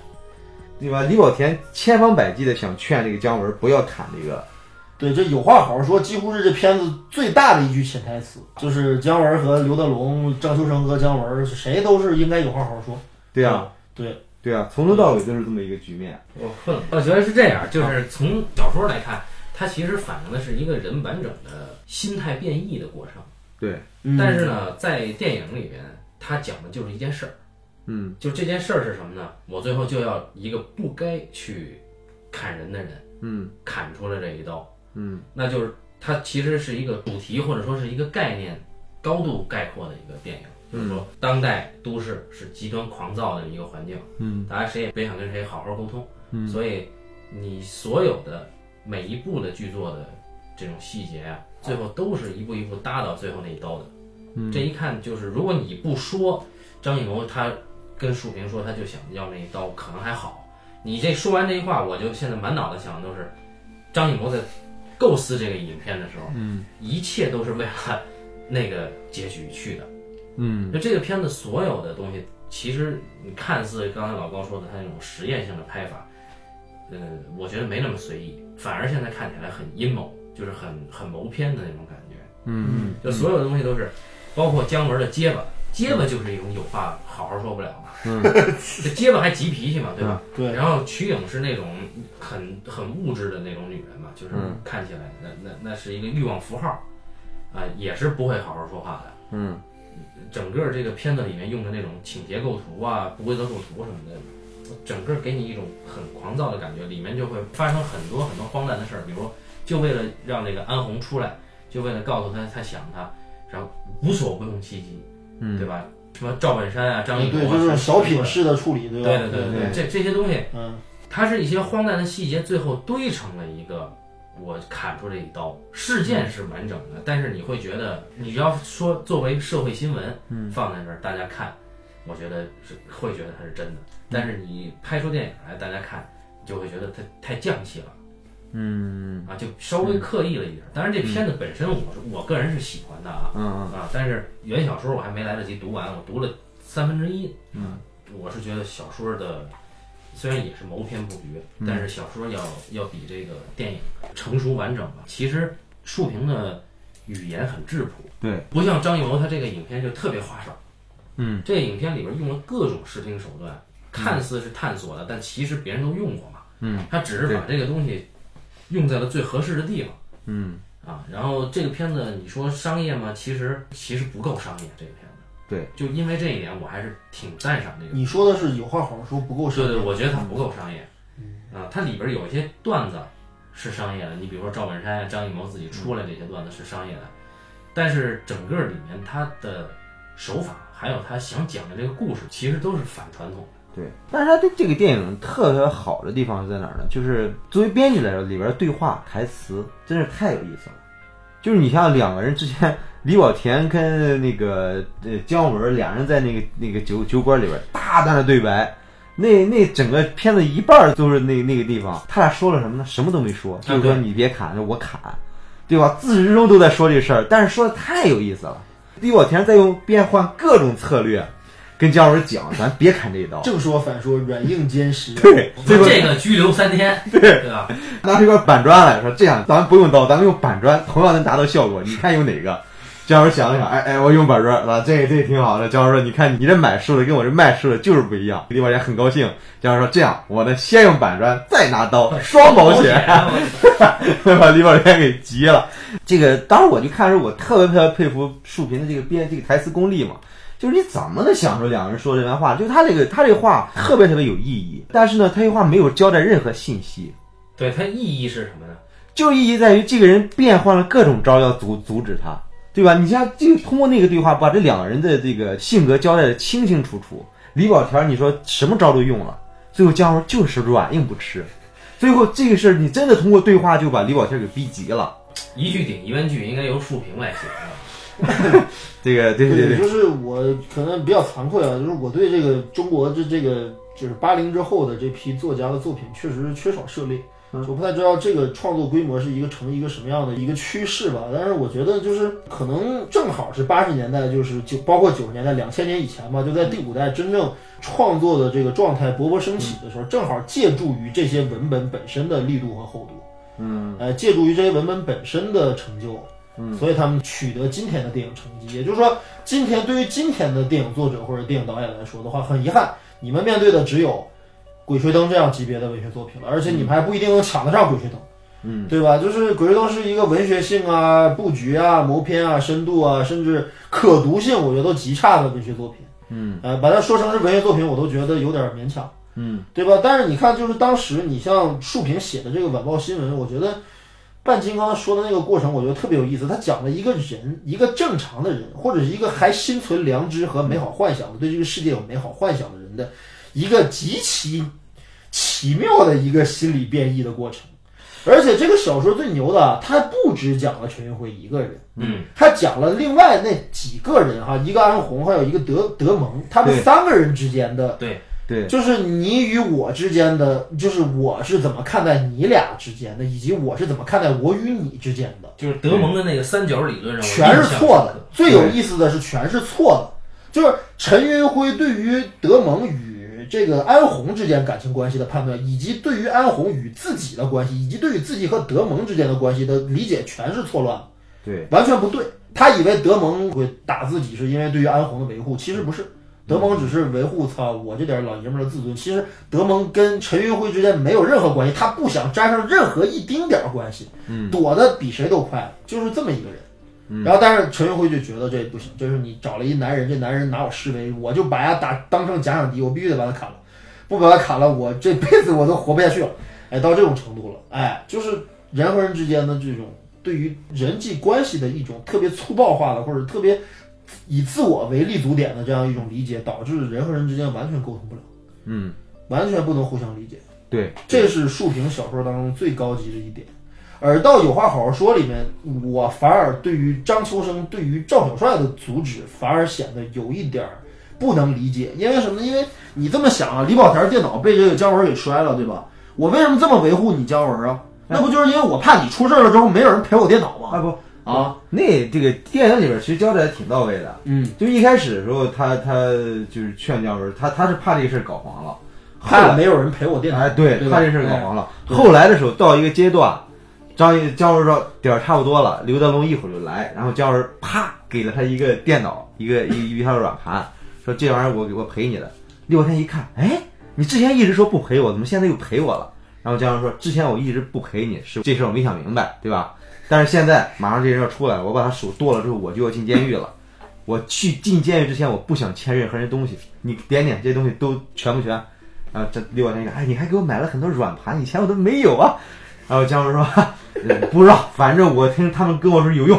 对吧？李保田千方百计的想劝这个姜文不要砍这个，对，这有话好好说，几乎是这片子最大的一句潜台词，就是姜文和刘德龙、张秋生和姜文，谁都是应该有话好好说。对啊，对，对啊，从头到尾都是这么一个局面。我困了。我觉得是这样，就是从小说来看，它其实反映的是一个人完整的心态变异的过程。对，嗯但是呢，在电影里边，它讲的就是一件事儿，嗯。就这件事儿是什么呢？我最后就要一个不该去砍人的人嗯。砍出了这一刀，嗯。那就是它其实是一个主题或者说是一个概念高度概括的一个电影。就是说，当代都市是极端狂躁的一个环境，嗯。大家谁也别想跟谁好好沟通，嗯。所以你所有的每一部的剧作的这种细节啊，最后都是一步一步搭到最后那一刀的。嗯。这一看就是，如果你不说张艺谋他跟树平说他就想要那一刀，可能还好。你这说完这句话，我就现在满脑子想的都是张艺谋在构思这个影片的时候，嗯一切都是为了 <laughs> 那个结局去的。嗯就这个片子所有的东西，其实你看似刚才老高说的他那种实验性的拍法，呃，我觉得没那么随意，反而现在看起来很阴谋，就是很很谋篇的那种感觉。嗯就所有的东西都是，包括姜文的结巴，结巴就是一种有话好好说不了嘛。嗯，<laughs> 这结巴还急脾气嘛，对吧？对，然后瞿颖是那种很很物质的那种女人嘛，就是嗯看起来那那那是一个欲望符号，啊、也是不会好好说话的。嗯整个这个片子里面用的那种倾斜构图啊、不规则构图什么的，整个给你一种很狂躁的感觉，里面就会发生很多很多荒诞的事儿，比如就为了让那个安红出来，就为了告诉他他想他，然后无所不用其极，嗯对吧？什么赵本山啊、张艺对，谋啊，就是小品式的处理，对吧？对对对对，这这些东西，嗯，它是一些荒诞的细节，最后堆成了一个我砍出这一刀。事件是完整的，但是你会觉得，你要说作为社会新闻，嗯放在那儿大家看，我觉得是会觉得它是真的。但是你拍出电影来，大家看，你就会觉得它太降气了嗯啊，就稍微刻意了一点。当然，这片子本身我是我个人是喜欢的啊嗯啊，但是原小说我还没来得及读完，我读了三分之一。嗯，我是觉得小说的虽然也是谋篇布局，嗯但是小说要要比这个电影成熟完整吧。其实树平的语言很质朴，对，不像张艺谋他这个影片就特别花哨。嗯，这个影片里边用了各种视听手段，看似是探索的，但其实别人都用过嘛。嗯，他只是把这个东西用在了最合适的地方。嗯，啊，然后这个片子你说商业吗？其实其实不够商业，这个片子。对，就因为这一点，我还是挺赞赏这个。你说的是有话好好说，不够深。对对，我觉得它不够商业。啊，它里边有一些段子是商业的，你比如说赵本山、张艺谋自己出来这些段子是商业的，但是整个里面他的手法还有他想讲的这个故事，其实都是反传统的。对。但是他对这个电影特别好的地方是在哪儿呢？就是作为编剧来说，里边对话台词真是太有意思了。就是你像两个人之前，李保田跟那个呃姜文俩人在那个那个酒酒馆里边大段的对白，那那整个片子一半儿都是那那个地方，他俩说了什么呢？什么都没说，就是说你别砍，我砍，对吧？自始至终都在说这事儿，但是说的太有意思了。李保田在用变换各种策略跟姜文讲，咱别砍这一刀。正说反说，软硬兼施。对，最后这个拘留三天，对对吧？拿出一块板砖来说，这样咱们不用刀，咱们用板砖，同样能达到效果。你看用哪个？姜文想了想，哎哎，我用板砖啊，这这挺好的。姜文说，你看你这买书的跟我这卖书的就是不一样。李宝田很高兴，姜文说这样，我呢先用板砖，再拿刀，双保险，<laughs> 把李宝田给急了。这个当时我就看的时候，我特别特别佩服树平的这个编这个台词功力嘛。就是你怎么能想出两个人说这番话？就他这个他这个话特别特别有意义，但是呢，他这话没有交代任何信息。对他意义是什么呢？就意义在于这个人变换了各种招要阻阻止他，对吧？你像就通过那个对话，把这两个人的这个性格交代的清清楚楚。李保田，你说什么招都用了，最后姜文就是软硬不吃。最后这个事儿，你真的通过对话就把李保田给逼急了。一句顶一万句，应该由树平来写的。<laughs> 这个对对对，就是我可能比较惭愧啊，就是我对这个中国这这个就是八零之后的这批作家的作品确实是缺少涉猎。嗯。我不太知道这个创作规模是一个成一个什么样的一个趋势吧，但是我觉得就是可能正好是八十年代，就是就包括九十年代、两千年以前吧，就在第五代真正创作的这个状态勃勃升起的时候，正好借助于这些文本本身的力度和厚度，嗯。呃，借助于这些文本本身的成就，嗯，所以他们取得今天的电影成绩。也就是说，今天对于今天的电影作者或者电影导演来说的话，很遗憾，你们面对的只有《鬼吹灯》这样级别的文学作品了，而且你们还不一定能抢得上《鬼吹灯》。嗯，对吧？就是《鬼吹灯》是一个文学性啊、布局啊、谋篇啊、深度啊，甚至可读性，我觉得都极差的文学作品。嗯，呃，把它说成是文学作品，我都觉得有点勉强。嗯，对吧？但是你看，就是当时你像树平写的这个晚报新闻，我觉得半金刚说的那个过程，我觉得特别有意思。他讲了一个人，一个正常的人，或者是一个还心存良知和美好幻想的，对这个世界有美好幻想的人的一个极其奇妙的一个心理变异的过程。而且这个小说最牛的啊，它不只讲了陈云辉一个人，嗯，他讲了另外那几个人哈，一个安红，还有一个德德蒙，他们三个人之间的对，对，就是你与我之间的，就是我是怎么看待你俩之间的，以及我是怎么看待我与你之间的，就是德蒙的那个三角理论上全是错的。最有意思的是，全是错的。就是陈云辉对于德蒙与这个安红之间感情关系的判断，以及对于安红与自己的关系，以及对于自己和德蒙之间的关系的理解，全是错乱的。对，完全不对。他以为德蒙会打自己是因为对于安红的维护，其实不是。德蒙只是维护操我这点老爷们儿的自尊。其实德蒙跟陈云辉之间没有任何关系，他不想沾上任何一丁点儿关系，嗯，躲得比谁都快，就是这么一个人。然后但是陈云辉就觉得这不行，就是你找了一男人，这男人拿我示威，我就把他打当成假想敌，我必须得把他砍了，不把他砍了，我这辈子我都活不下去了。哎，到这种程度了，哎，就是人和人之间的这种对于人际关系的一种特别粗暴化的，或者特别以自我为立足点的这样一种理解，导致人和人之间完全沟通不了，嗯，完全不能互相理解。对，这是竖屏小说当中最高级的一点。而到《有话好好说》里面，我反而对于张秋生对于赵小帅的阻止，反而显得有一点儿不能理解。因为什么呢？因为你这么想啊，李保田电脑被这个姜文给摔了，对吧？我为什么这么维护你姜文啊？那不就是因为我怕你出事儿了之后没有人赔我电脑吗？啊不，啊，那这个电影里边其实交代的挺到位的。嗯，就一开始的时候，他他就是劝姜文，他他是怕这个事儿搞黄了，怕没有人陪我电脑。哎对，对怕这事儿搞黄了。对后来的时候到一个阶段，张一姜文说点儿差不多了，刘德龙一会儿就来，然后姜文啪给了他一个电脑，一个一一套软盘，说这玩意儿我给我赔你的。李保田一看，哎，你之前一直说不赔我，怎么现在又赔我了？然后姜文说，之前我一直不赔你，是这事儿我没想明白，对吧？但是现在马上这人要出来了，我把他手剁了之后，我就要进监狱了。我去进监狱之前，我不想欠任何人东西，你点点这些东西都全不全？然后这李保田一看，哎，你还给我买了很多软盘，以前我都没有啊。然后姜文说，<laughs> 不知道，反正我听他们跟我说有用。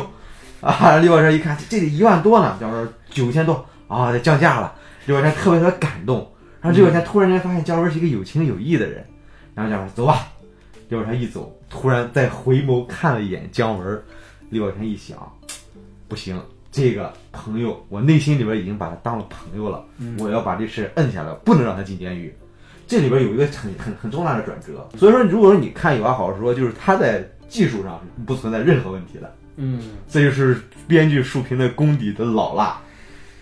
啊，李保田一看，这得一万多呢。姜文说九千多啊，得降价了。李保田特别特别感动。然后李保田突然间发现姜文是一个有情有义的人，然后姜文走吧。李保田一走，突然再回眸看了一眼姜文，李保田一想，不行，这个朋友，我内心里边已经把他当了朋友了，我要把这事摁下来，不能让他进监狱。这里边有一个很很很重大的转折，所以说，如果说你看《有话好好说》，就是他在技术上是不存在任何问题的，嗯，这就是编剧竖屏的功底的老辣。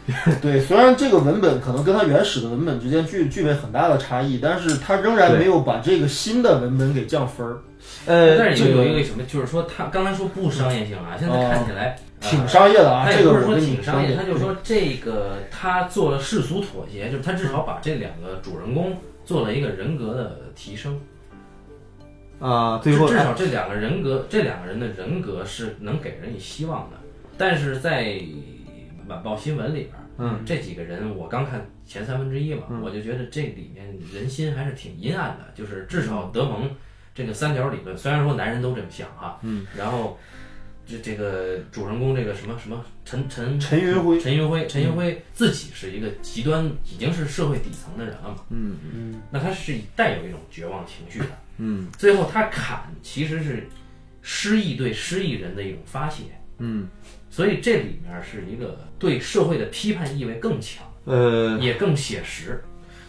<laughs> 对，虽然这个文本可能跟他原始的文本之间具具备很大的差异，但是他仍然没有把这个新的文本给降分儿，呃，但是这个有有一个什么，就是说他刚才说不商业性啊，现在看起来呃挺商业的啊。他也不是说挺商业，他就说这个他做了世俗妥协，就是他至少把这两个主人公做了一个人格的提升。啊、最后至少这两个人格，这两个人的人格是能给人以希望的。但是在晚报新闻里边，嗯，这几个人我刚看前三分之一嘛，我就觉得这里面人心还是挺阴暗的。就是至少德蒙这个三角理论，虽然说男人都这么想哈，嗯，然后这这个主人公这个什么什么陈陈陈云辉陈云辉，陈云辉自己是一个极端，已经是社会底层的人了嘛，嗯嗯那他是带有一种绝望情绪的。嗯最后他砍其实是失意对失意人的一种发泄，嗯所以这里面是一个对社会的批判意味更强，呃，也更写实。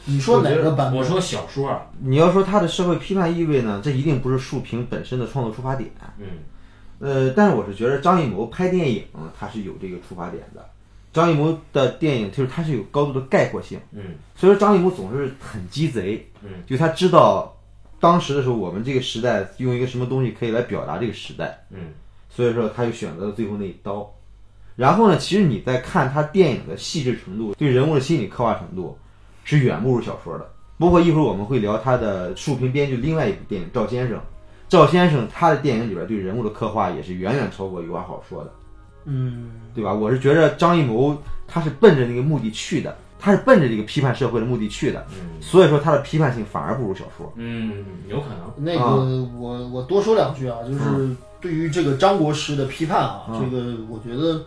你说哪个版本？我说小说啊，你要说他的社会批判意味呢，这一定不是竖屏本身的创作出发点。嗯，呃，但是我是觉得张艺谋拍电影，他是有这个出发点的。张艺谋的电影就是他是有高度的概括性，嗯所以说张艺谋总是很鸡贼，嗯，就他知道当时的时候我们这个时代用一个什么东西可以来表达这个时代，嗯所以说他就选择了最后那一刀。然后呢，其实你在看他电影的细致程度，对人物的心理刻画程度，是远不如小说的。不过一会儿我们会聊他的竖屏编剧另外一部电影《赵先生》，赵先生他的电影里边对人物的刻画也是远远超过有话好说的，嗯，对吧？我是觉得张艺谋他是奔着那个目的去的，他是奔着这个批判社会的目的去的，嗯所以说他的批判性反而不如小说。嗯，有可能。那个、我我多说两句啊，就是对于这个张国师的批判啊，嗯这个我觉得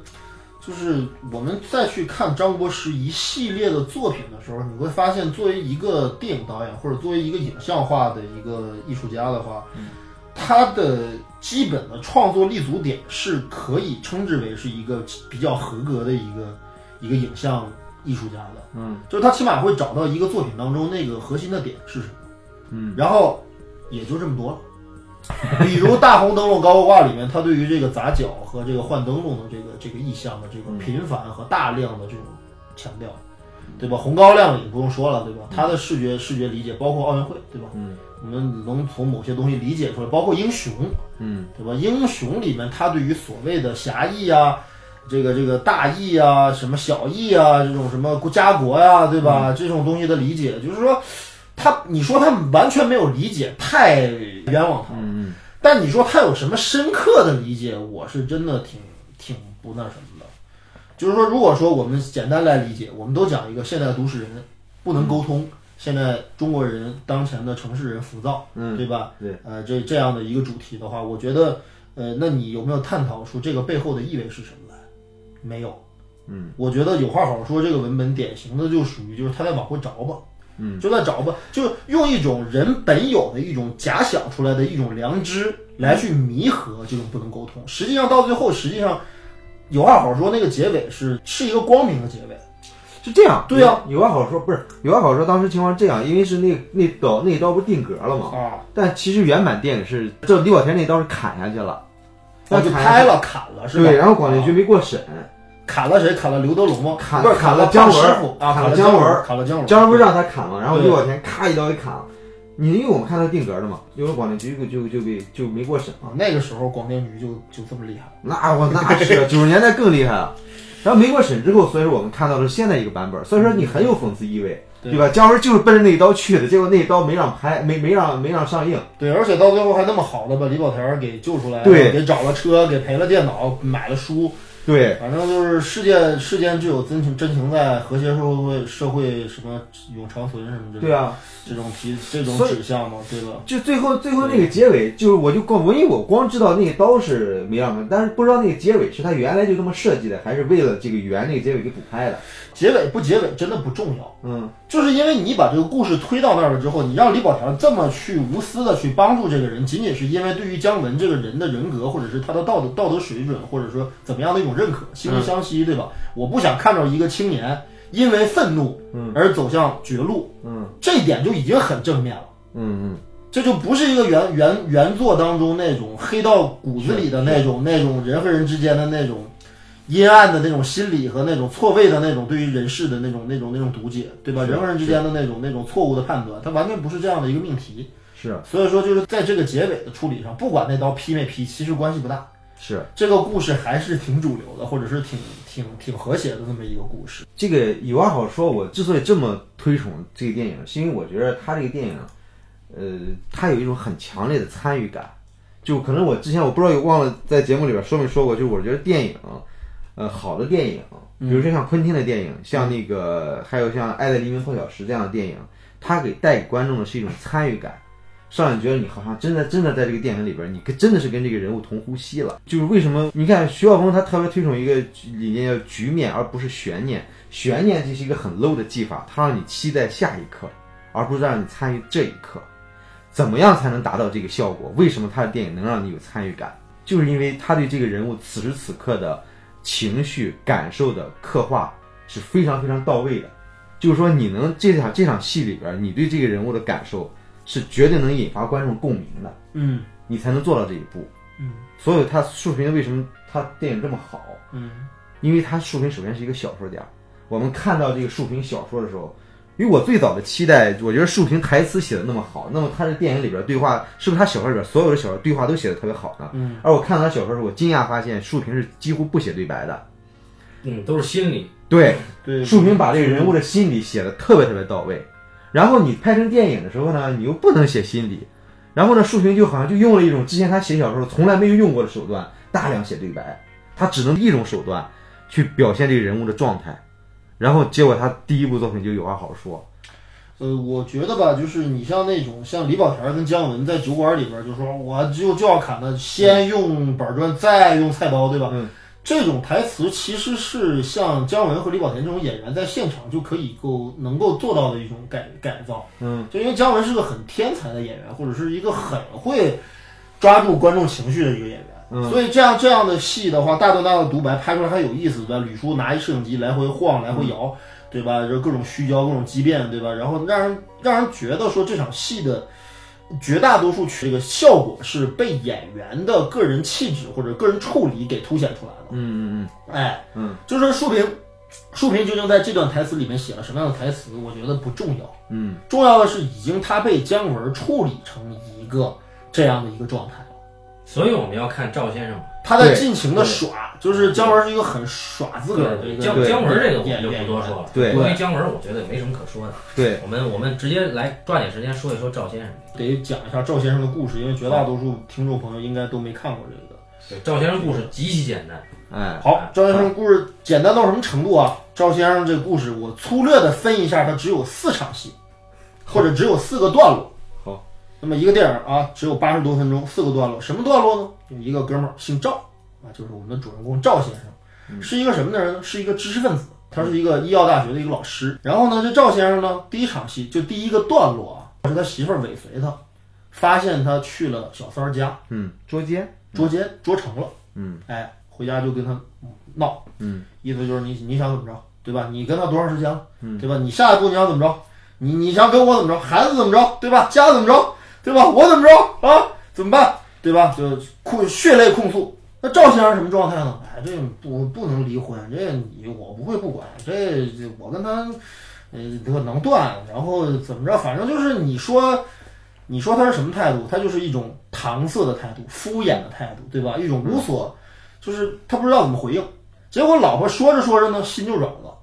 就是我们再去看张国师一系列的作品的时候，你会发现，作为一个电影导演或者作为一个影像化的一个艺术家的话，他的基本的创作立足点是可以称之为是一个比较合格的一个一个影像艺术家的。嗯就是他起码会找到一个作品当中那个核心的点是什么，嗯，然后也就这么多了。<laughs> 比如《大红灯笼高高挂》里面，他对于这个砸脚和这个换灯笼的这个这个意象的这个频繁和大量的这种强调，对吧？红高粱也不用说了，对吧？他的视觉视觉理解包括奥运会，对吧？嗯，我们能从某些东西理解出来，包括英雄，嗯对吧？英雄里面他对于所谓的侠义啊，这个这个大义啊，什么小义啊，这种什么家国呀、对吧？这种东西的理解，就是说他，你说他完全没有理解，太冤枉他了。嗯但你说他有什么深刻的理解，我是真的挺挺不那什么的。就是说，如果说我们简单来理解，我们都讲一个现代都市人不能沟通，现在中国人当前的城市人浮躁，嗯，对吧？对，呃，这这样的一个主题的话，我觉得，呃，那你有没有探讨出这个背后的意味是什么来？没有。嗯，我觉得有话好说这个文本典型的就属于就是他在往回找吧，嗯，就在找吧，就用一种人本有的一种假想出来的一种良知来去弥合这种不能沟通。实际上到最后，实际上有话好说那个结尾是是一个光明的结尾。是这样。对呀有话好说，不是有话好说。当时情况是这样，因为是那那刀那刀不是定格了嘛？啊，但其实原版电影是这李保田那刀是砍下去了，那就砍下去拍了砍了是吧？对，然后广电局没过审，砍了谁？砍了刘德龙吗？砍不是砍了姜文啊，砍了姜文砍了姜文。姜文不是让他砍吗？然后对李保田咔一刀给砍了。你因为我们看他定格的嘛，因为广电局就就被就没过审嘛。啊，那个时候广电局就就这么厉害。那我那是 <laughs> 九十年代更厉害了。然后没过审之后，所以说我们看到的是现在一个版本，所以说你很有讽刺意味，对对吧？姜文就是奔着那一刀去的，结果那一刀没让拍，没没让没让上映。对，而且到最后还那么好的把李保田儿给救出来，对给找了车，给赔了电脑，买了书，对，反正就是世界世间只有真情真情在，和谐社会社会什么永长存什么这种对啊，这种题这种指向嘛，对吧？就最后最后那个结尾，就是我就光我因为我光知道那个刀是没让拍，但是不知道那个结尾是他原来就这么设计的，还是为了这个圆那个结尾给补拍的。结尾不结尾真的不重要，嗯，就是因为你把这个故事推到那儿了之后，你让李宝强这么去无私的去帮助这个人，仅仅是因为对于姜文这个人的人格，或者是他的道德道德水准，或者说怎么样的一种认可，惺惺相惜，对吧？我不想看到一个青年因为愤怒嗯而走向绝路，嗯这一点就已经很正面了。嗯嗯这就不是一个原原原作当中那种黑到骨子里的那种那种人和人之间的那种阴暗的那种心理和那种错位的那种对于人事的那种那种那种读解，对吧？人和人之间的那种那种错误的判断，它完全不是这样的一个命题。是所以说，就是在这个结尾的处理上，不管那刀劈没劈，其实关系不大。是，这个故事还是挺主流的，或者是挺挺挺和谐的这么一个故事。这个有话好说，我之所以这么推崇这个电影，是因为我觉得他这个电影，呃，他有一种很强烈的参与感。就可能我之前我不知道有忘了在节目里边说没说过，就是我觉得电影，呃，好的电影，比如说像昆汀的电影，像那个还有像《爱在黎明破晓时》这样的电影，它给带给观众的是一种参与感。让你觉得你好像真的真的在这个电影里边，你跟真的是跟这个人物同呼吸了。就是为什么你看徐晓峰他特别推崇一个理念叫局面，而不是悬念。悬念这是一个很 low 的技法，它让你期待下一刻，而不是让你参与这一刻。怎么样才能达到这个效果？为什么他的电影能让你有参与感？就是因为他对这个人物此时此刻的情绪感受的刻画是非常非常到位的。就是说，你能这场这场戏里边，你对这个人物的感受是绝对能引发观众共鸣的，嗯你才能做到这一步。嗯所以他树平为什么他电影这么好？嗯因为他树平首先是一个小说家。我们看到这个树平小说的时候，因为我最早的期待，我觉得树平台词写的那么好，那么他这电影里边对话是不是他小说里边所有的小说对话都写的特别好呢？嗯，而我看到他小说的时候，我惊讶发现树平是几乎不写对白的。嗯，都是心理。对，对，树平把这个人物的心理写的特别特别到位。然后你拍成电影的时候呢，你又不能写心理，然后呢，树平就好像就用了一种之前他写小说从来没有用过的手段，大量写对白，他只能一种手段去表现这个人物的状态，然后结果他第一部作品就有话好说。呃，我觉得吧，就是你像那种像李保田跟姜文在酒馆里边就说，我就就要砍他，先用板砖，再用菜刀，对吧？嗯这种台词其实是像姜文和李保田这种演员在现场就可以够能够做到的一种改改造。嗯，就因为姜文是个很天才的演员，或者是一个很会抓住观众情绪的一个演员。嗯所以这样这样的戏的话，大段大段独白拍出来还有意思，对吧？吕叔拿一摄影机来回晃，来回摇，对吧？就各种虚焦，各种畸变，对吧？然后让人让人觉得说这场戏的绝大多数这个效果是被演员的个人气质或者个人处理给凸显出来的。嗯嗯嗯哎，嗯就是说树平，树平究竟在这段台词里面写了什么样的台词，我觉得不重要。嗯重要的是，已经他被姜文处理成一个这样的一个状态了。所以我们要看赵先生嘛。他在尽情的耍，就是姜文是一个很耍自个儿的一个对姜姜文这个我们就不多说了。对关于姜文，我觉得也没什么可说的。对，我们我们直接来抓紧时间说一说赵先生。得讲一下赵先生的故事，因为绝大多数听众朋友应该都没看过这个。对赵先生故事极其简单，哎，好，赵先生故事简单到什么程度啊？赵先生这个故事我粗略的分一下，它只有四场戏，或者只有四个段落。好，那么一个电影啊，只有八十多分钟，四个段落。什么段落呢？有一个哥们儿姓赵啊，就是我们的主人公赵先生，是一个什么的人呢？是一个知识分子，他是一个医药大学的一个老师。然后呢，这赵先生呢，第一场戏就第一个段落啊，是他媳妇儿尾随他，发现他去了小三儿家嗯，捉奸，捉奸，捉成了。嗯，哎，回家就跟他闹，嗯，意思就是你你想怎么着，对吧？你跟他多长时间了，嗯对吧？你下一步你想怎么着？你你想跟我怎么着？孩子怎么着，对吧？家怎么着，对吧？我怎么着啊？怎么办，对吧？就控血泪控诉。那赵先生什么状态呢？哎，这不不能离婚，这你我不会不管，这这我跟他，呃，这能断，然后怎么着？反正就是你说。你说他是什么态度？他就是一种搪塞的态度，敷衍的态度，对吧？一种无所，就是他不知道怎么回应。结果老婆说着说着呢，心就软了。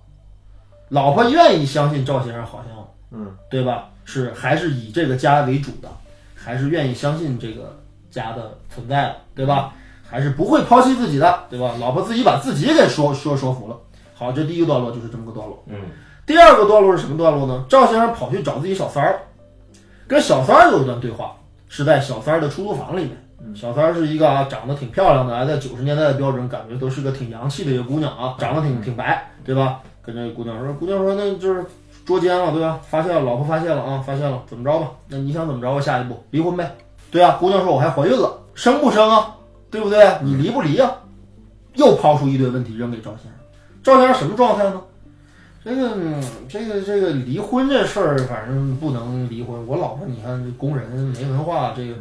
老婆愿意相信赵先生，好像，嗯，对吧？是还是以这个家为主的，还是愿意相信这个家的存在了，对吧？还是不会抛弃自己的，对吧？老婆自己把自己给说说说服了。好，这第一个段落就是这么个段落。嗯，第二个段落是什么段落呢？赵先生跑去找自己小三儿，跟小三儿有一段对话，是在小三儿的出租房里面。小三儿是一个啊，长得挺漂亮的，啊，在九十年代的标准，感觉都是个挺洋气的一个姑娘啊，长得挺挺白，对吧？跟这个姑娘说，姑娘说那就是捉奸了，对吧？发现了，老婆发现了啊，发现了，怎么着吧？那你想怎么着啊？下一步离婚呗？对啊，姑娘说我还怀孕了，生不生啊？对不对？你离不离啊？又抛出一堆问题扔给赵先生。赵先生什么状态呢？这个、这个、这个离婚这事儿，反正不能离婚。我老婆，你看这工人没文化，这个，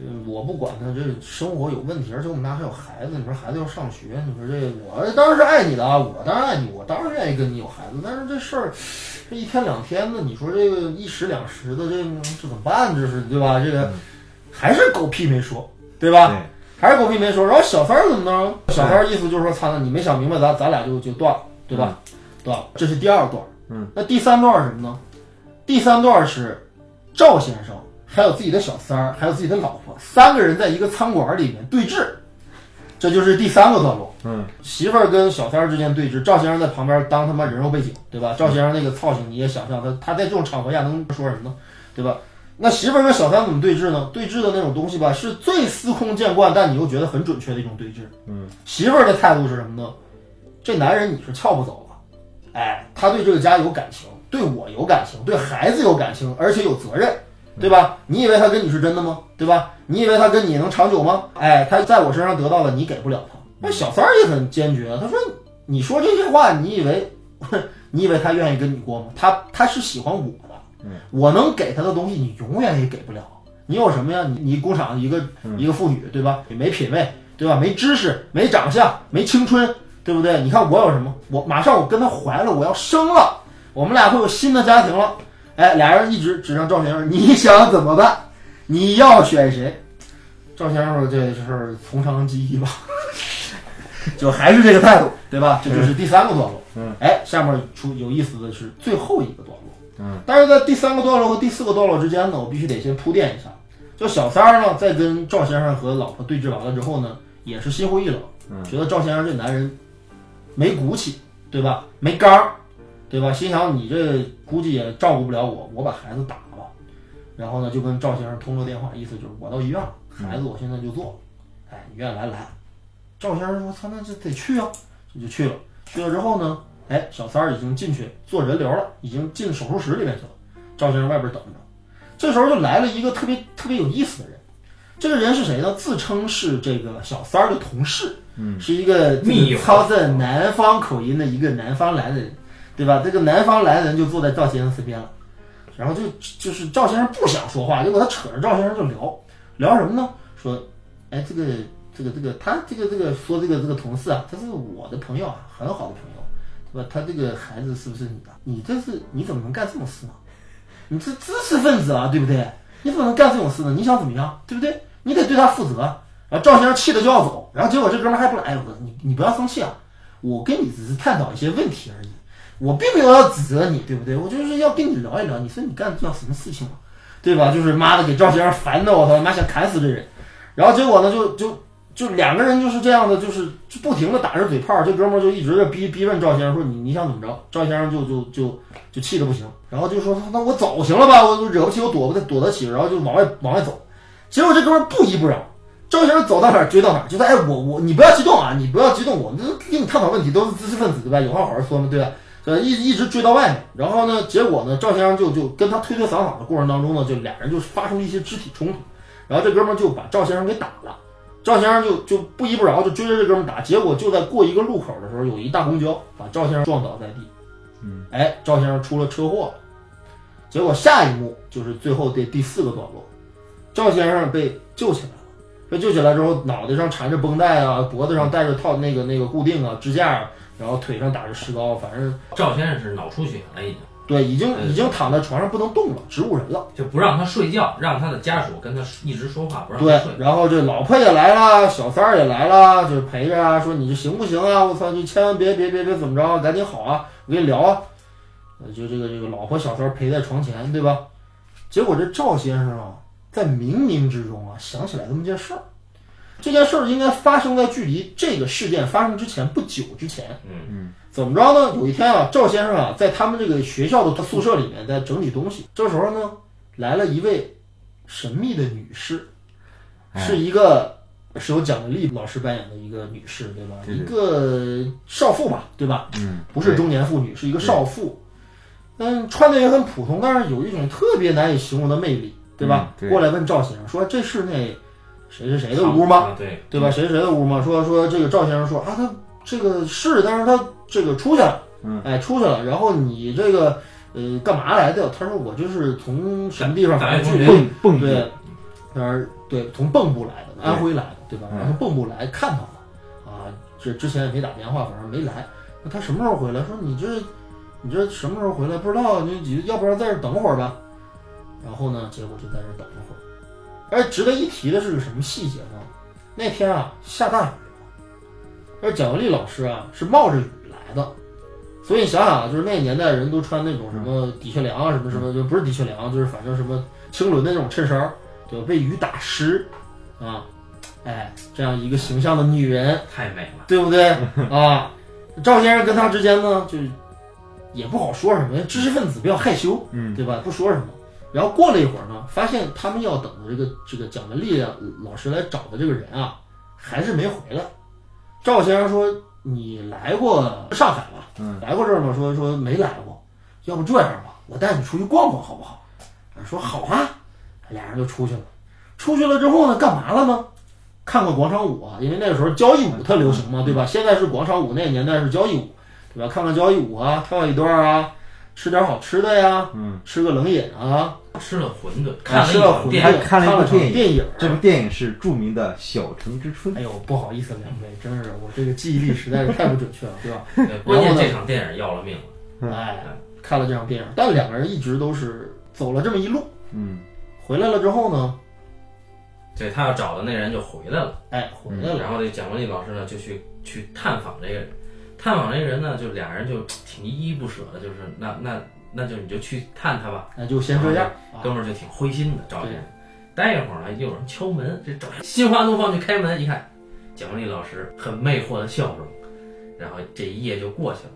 呃我不管他这生活有问题，而且我们家还有孩子。你说孩子要上学，你说这我当然是爱你的啊，我当然爱你，我当然愿意跟你有孩子。但是这事儿，这一天两天的，你说这个一时两时的，这这怎么办？这是对吧？这个还是狗屁没说，对吧？对，还是狗屁没说。然后小三儿怎么着？小三儿意思就是说，操，那你没想明白，咱咱俩就就断了，对吧？断了。这是第二段。嗯，那第三段是什么呢？第三段是赵先生还有自己的小三儿，还有自己的老婆，三个人在一个餐馆里面对峙，这就是第三个段落。嗯，媳妇儿跟小三儿之间对峙，赵先生在旁边当他妈人肉背景，对吧？赵先生那个操性你也想象，他他在这种场合下能说什么呢？对吧？那媳妇儿跟小三怎么对峙呢？对峙的那种东西吧，是最司空见惯，但你又觉得很准确的一种对峙。嗯，媳妇儿的态度是什么呢？这男人你是撬不走了，哎，他对这个家有感情，对我有感情，对孩子有感情，而且有责任，对吧？你以为他跟你是真的吗？对吧？你以为他跟你能长久吗？哎，他在我身上得到了，你给不了他。那小三儿也很坚决，他说：“你说这些话，你以为 <laughs> 你以为他愿意跟你过吗？他他是喜欢我的，我能给他的东西，你永远也给不了。你有什么呀？你你工厂一个一个妇女，对吧？你没品位，对吧？没知识，没长相，没青春，对不对？你看我有什么？我马上我跟他怀了，我要生了，我们俩会有新的家庭了。哎，俩人一直指向赵先生，你想怎么办？你要选谁？赵先生说：“这就是从长计议吧，<laughs> 就还是这个态度，对吧？这就是第三个段落。嗯，哎，下面出有意思的是最后一个段落。嗯，但是在第三个段落和第四个段落之间呢，我必须得先铺垫一下。就小三儿呢，在跟赵先生和老婆对峙完了之后呢，也是心灰意冷，嗯觉得赵先生这男人没骨气，对吧？没刚儿，对吧？心想你这估计也照顾不了我，我把孩子打了。然后呢，就跟赵先生通了电话，意思就是我到医院了，孩子我现在就做了，哎，你愿意来来。赵先生说：“他，那这得去啊！”这就去了。去了之后呢，哎，小三儿已经进去做人流了，已经进手术室里面去了。赵先生外边等着。这时候就来了一个特别特别有意思的人，这个人是谁呢？自称是这个小三儿的同事，嗯，是一个密友操着南方口音的一个南方来的人，对吧？这个南方来的人就坐在赵先生身边了，然后就就是赵先生不想说话，结果他扯着赵先生就聊聊什么呢？说，哎，这个这个这个他这个这个说这个这个同事啊，他是我的朋友啊，很好的朋友，不？他这个孩子是不是你的？你这是你怎么能干这种事呢？你是知识分子啊，对不对？你怎么能干这种事呢？你想怎么样，对不对？你得对他负责。然后赵先生气得就要走，然后结果这哥们还不来，我说你你不要生气啊，我跟你只是探讨一些问题而已，我并没有要指责你，对不对？我就是要跟你聊一聊，你说你干这样什么事情嘛，对吧？就是妈的给赵先生烦的我他妈想砍死这人，然后结果呢就就就两个人就是这样的，就是就不停的打着嘴炮，这哥们儿就一直在逼逼问赵先生说你你想怎么着？赵先生就就就就气得不行，然后就说那我走行了吧，我惹不起我躲不得躲得起，然后就往外往外走。结果这哥们儿不依不饶，赵先生走到哪儿追到哪儿，就说哎我我你不要激动啊，你不要激动，我们跟你探讨问题都是知识分子对吧？有话好好说嘛，对吧？呃，一一直追到外面，然后呢，结果呢，赵先生就就跟他推推搡搡的过程当中呢，就俩人就发生了一些肢体冲突，然后这哥们儿就把赵先生给打了。赵先生就就不依不饶，就追着这哥们儿打，结果就在过一个路口的时候，有一大公交把赵先生撞倒在地。嗯，哎，赵先生出了车祸了。结果下一幕就是最后的第四个段落，赵先生被救起来了。被救起来之后，脑袋上缠着绷带啊，脖子上带着套那个那个固定啊支架，然后腿上打着石膏，反正赵先生是脑出血了，已经对，已经嗯已经躺在床上不能动了，植物人了。就不让他睡觉，让他的家属跟他一直说话，不让睡。，然后这老婆也来了，小三儿也来了，就陪着啊，说你这行不行啊？我操，你千万别别别别怎么着，赶紧好啊，我跟你聊啊。呃，就这个这个老婆小三儿陪在床前，对吧？结果这赵先生啊，在冥冥之中啊，想起来这么件事儿。这件事儿应该发生在距离这个事件发生之前不久之前。嗯怎么着呢？有一天啊，赵先生啊，在他们这个学校的宿舍里面在整理东西。这时候呢，来了一位神秘的女士，哎是一个是由蒋雯丽老师扮演的一个女士，对吧？一个少妇吧，对吧？嗯，不是中年妇女，是一个少妇。嗯，穿的也很普通，但是有一种特别难以形容的魅力，对吧？嗯对过来问赵先生说：“这是那谁谁谁的屋吗？”啊对对吧？谁谁的屋吗？说说这个赵先生说啊，他这个是，但是他这个出去了，嗯，哎，出去了。然后你这个呃干嘛来的？他说我就是从什么地方反正去蹦蹦对，那儿对从蚌埠来的，安徽来的，对吧？嗯然后蚌埠来看他了，啊，这之前也没打电话，反正没来。那他什么时候回来？说你这你这什么时候回来？不知道，你你要不然在这儿等会儿吧。然后呢，结果就在这儿等了会儿。而值得一提的是个什么细节呢？那天啊下大雨了，而蒋雯丽老师啊是冒着雨来的，所以你想想啊，就是那个年代人都穿那种什么的确良啊，什么什么，就不是的确良，就是反正什么青纶的那种衬衫儿，对吧？被雨打湿，啊，哎，这样一个形象的女人，<laughs> 太美了。对不对啊？赵先生跟她之间呢，就也不好说什么，知识分子比较害羞，嗯，对吧？不说什么。然后过了一会儿呢，发现他们要等的这个这个蒋雯丽啊老师来找的这个人啊，还是没回来。赵先生说：“你来过上海吗？嗯，来过这儿吗？”说说没来过。要不这样吧，我带你出去逛逛好不好？说好啊，俩人就出去了。出去了之后呢，干嘛了呢？看看广场舞啊，因为那个时候交谊舞特流行嘛，对吧？现在是广场舞，那个年代是交谊舞，对吧？看看交谊舞啊，跳一段啊，吃点好吃的呀，嗯，吃个冷饮啊，吃了馄饨，看了电影，还看了一部电影电影。这部电影是著名的《小城之春》。哎呦，不好意思，两位，真是我这个记忆力实在是太不准确了，<laughs> 对吧？对关键这场电影要了命了。嗯哎，看了这场电影，但两个人一直都是走了这么一路，嗯，回来了之后呢，对他要找的那人就回来了，哎，回来了，然后这蒋雯丽老师呢就去去探访这个人，探访这个人呢，就俩人就挺依依不舍的，就是那那那就你就去探他吧。那就先这样啊。哥们儿就挺灰心的，赵先生。待一会儿呢，又有人敲门，这赵心花怒放去开门，一看，蒋雯丽老师很魅惑的笑容，然后这一夜就过去了。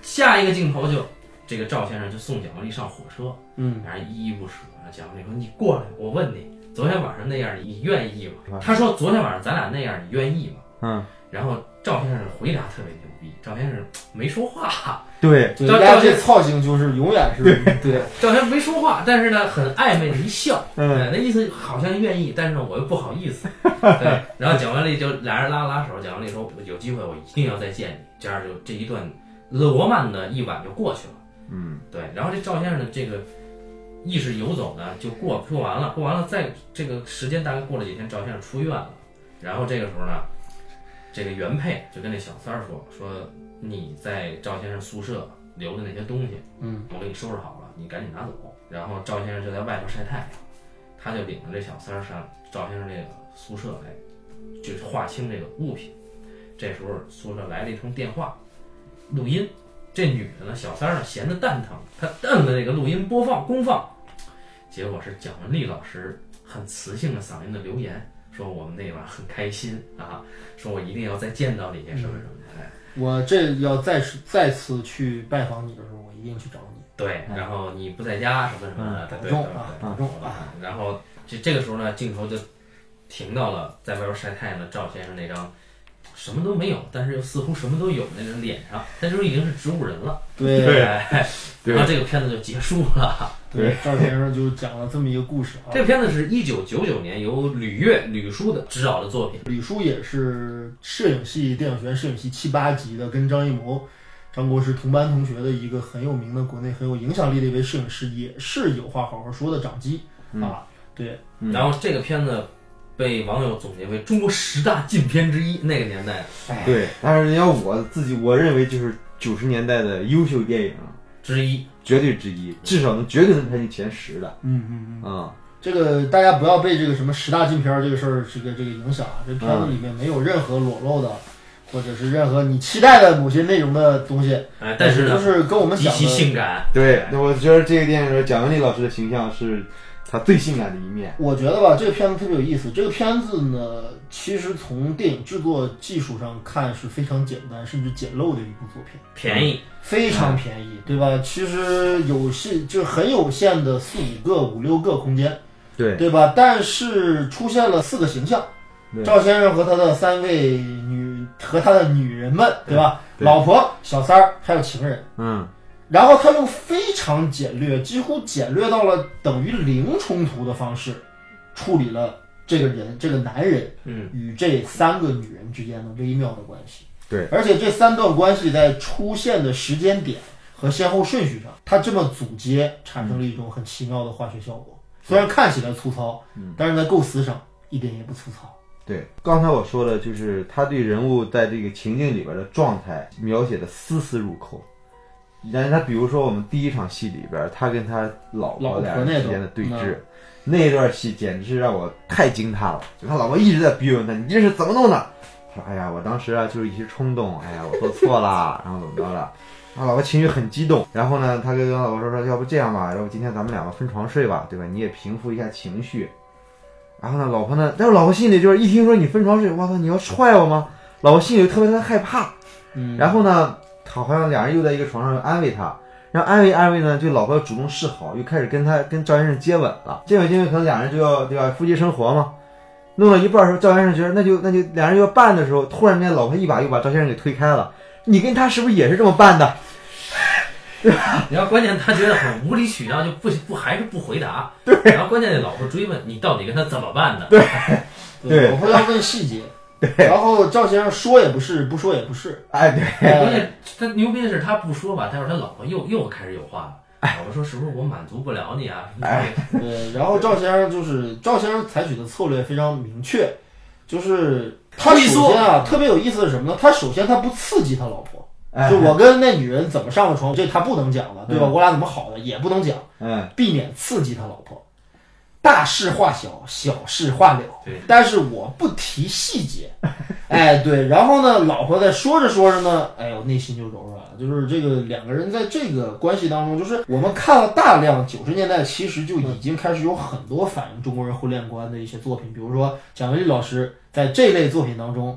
下一个镜头就，这个赵先生就送蒋雯丽上火车，嗯，俩人依依不舍。蒋雯丽说：“你过来，我问你，昨天晚上那样，你愿意吗？”啊他说：“昨天晚上咱俩那样，你愿意吗嗯，？”然后赵先生回答特别牛逼，赵先生没说话，对，对，人家这操性就是永远是对，<laughs> 赵先生没说话，但是呢，很暧昧的一笑，嗯哎那意思好像愿意，但是呢，我又不好意思。<laughs> 对，然后蒋雯丽就俩人拉了拉手，蒋雯丽说：“有机会我一定要再见你。”这样就这一段罗曼的一晚就过去了。嗯，对，然后这赵先生的这个意识游走呢，就过过完了，过完了，在这个时间大概过了几天，赵先生出院了。然后这个时候呢，这个原配就跟那小三儿说：“说你在赵先生宿舍留的那些东西，嗯，我给你收拾好了，你赶紧拿走。”然后赵先生就在外头晒太阳，他就领着这小三儿上赵先生这个宿舍来，就是划清这个物品。这时候宿舍来了一通电话，录音。这女的呢，小三儿呢闲得蛋疼，她摁了那个录音播放公放，结果是蒋雯丽老师很磁性的嗓音的留言，说我们那晚很开心啊，说我一定要再见到你什么什么的。哎，我这要再次再次去拜访你的时候，我一定去找你。对，然后你不在家什么什么的，对对保重对啊对保重啊。然后这这个时候呢，镜头就停到了在外边晒太阳的赵先生那张什么都没有，但是又似乎什么都有那个脸上。那时候已经是植物人了，对然后这个片子就结束了。对，赵先生就讲了这么一个故事啊。这个片子是一九九九年由吕越、吕叔的执导的作品。吕叔也是摄影系电影学院摄影系七八级的，跟张艺谋、张国师同班同学的一个很有名的国内很有影响力的一位摄影师，也是有话好好说的掌机、啊。对，嗯然后这个片子被网友总结为中国十大禁片之一。那个年代对，但是你要我自己我认为就是九十年代的优秀电影之一，绝对之一，至少能绝对能排进前十的嗯嗯嗯，啊。这个大家不要被这个什么十大禁片儿这个事儿这个这个影响啊。这片子里面没有任何裸露的，或者是任何你期待的某些内容的东西，哎，但是呢，就是跟我们极其讲的性感。对，那我觉得这个电影里蒋雯丽老师的形象是她最性感的一面。我觉得吧，这个片子特别有意思。这个片子呢，其实从电影制作技术上看是非常简单甚至简陋的一部作品，便宜，非常便宜，对吧？其实有限，就是很有限的四五个、五六个空间，对，对吧？但是出现了四个形象，赵先生和他的三位女和他的女人们，对吧？对老婆、小三儿还有情人。嗯，然后他用非常简略，几乎简略到了等于零冲突的方式，处理了这个人这个男人嗯，与这三个女人之间的微妙的关系。对，而且这三段关系在出现的时间点和先后顺序上，他这么组接，产生了一种很奇妙的化学效果。虽然看起来粗糙，嗯但是在构思上一点也不粗糙。对，刚才我说的就是他对人物在这个情境里边的状态描写的丝丝入扣。然后他比如说我们第一场戏里边，他跟他老老婆婆俩之间的对峙，那段戏简直是让我太惊叹了。就他老婆一直在逼问他，你这是怎么弄的？他说：“哎呀，我当时啊就是一时冲动，哎呀我做错了，然后怎么着的。”他老婆情绪很激动，然后呢，他跟老婆说说，要不这样吧，要不今天咱们两个分床睡吧，对吧？你也平复一下情绪。然后呢，老婆呢，但是老婆心里就是一听说你分床睡，我操，你要踹我吗？老婆心里特别特别害怕。嗯，然后呢，好好像俩人又在一个床上安慰他，然后安慰安慰呢，就老婆要主动示好，又开始跟他跟赵先生接吻了。接吻接吻，可能俩人就要对吧，夫妻生活嘛。弄到一半的时候，赵先生觉得那就那就俩人要办的时候，突然间老婆一把又把赵先生给推开了。你跟他是不是也是这么办的？然后关键他觉得很无理取闹，就不不还是不回答。对，然后关键那老婆追问你到底跟他怎么办的？对，对我会要问细节。<laughs> 然后赵先生说也不是，不说也不是。哎，对，关哎，键他牛逼的是他不说吧，待会儿他老婆又又开始有话了。老婆说是不是我满足不了你啊？什么之类的 <laughs> 对，然后赵先生就是赵先生采取的策略非常明确，就是他首先啊特别有意思的是什么呢？他首先他不刺激他老婆，哎，就我跟那女人怎么上了床，这他不能讲了，对吧？嗯我俩怎么好的也不能讲，嗯，避免刺激他老婆。大事化小，小事化了。对，但是我不提细节。<laughs> 哎，对，然后呢，老婆在说着说着呢，哎呦，内心就柔软了。就是这个两个人在这个关系当中，就是我们看了大量九十年代，其实就已经开始有很多反映中国人婚恋观的一些作品，比如说蒋雯丽老师在这类作品当中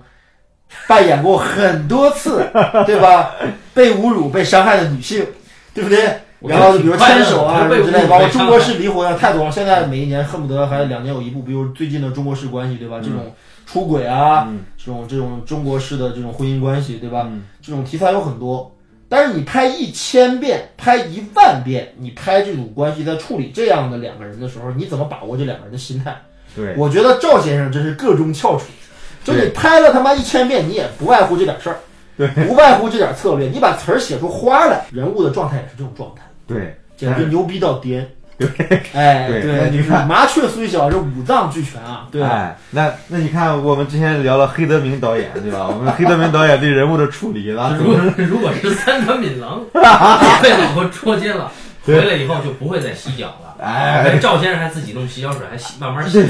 扮演过很多次，对吧？<laughs> 被侮辱、被伤害的女性，对不对？然后比如牵手啊什么之类，包括中国式离婚啊，太多了。现在每一年恨不得还两年有一部，比如最近的中国式关系，对吧？这种出轨啊，嗯这种这种中国式的这种婚姻关系，对吧？嗯这种题材有很多，但是你拍一千遍、拍一万遍，你拍这种关系在处理这样的两个人的时候，你怎么把握这两个人的心态？对，我觉得赵先生真是个中翘楚，就你拍了他妈一千遍，你也不外乎这点事儿，对，不外乎这点策略，你把词儿写出花来，人物的状态也是这种状态。对，简直牛逼到颠。<laughs> 哎，对对，就是那你看麻雀虽小，这五脏俱全啊，对？哎，那那你看，我们之前聊了黑德明导演，对吧？我们黑德明导演对人物的处理，<laughs> 了，如果如果是三德敏郎 <laughs> 被老婆捉奸了，回来以后就不会再洗脚了。哎，赵先生还自己弄洗脚水，还洗慢慢洗着。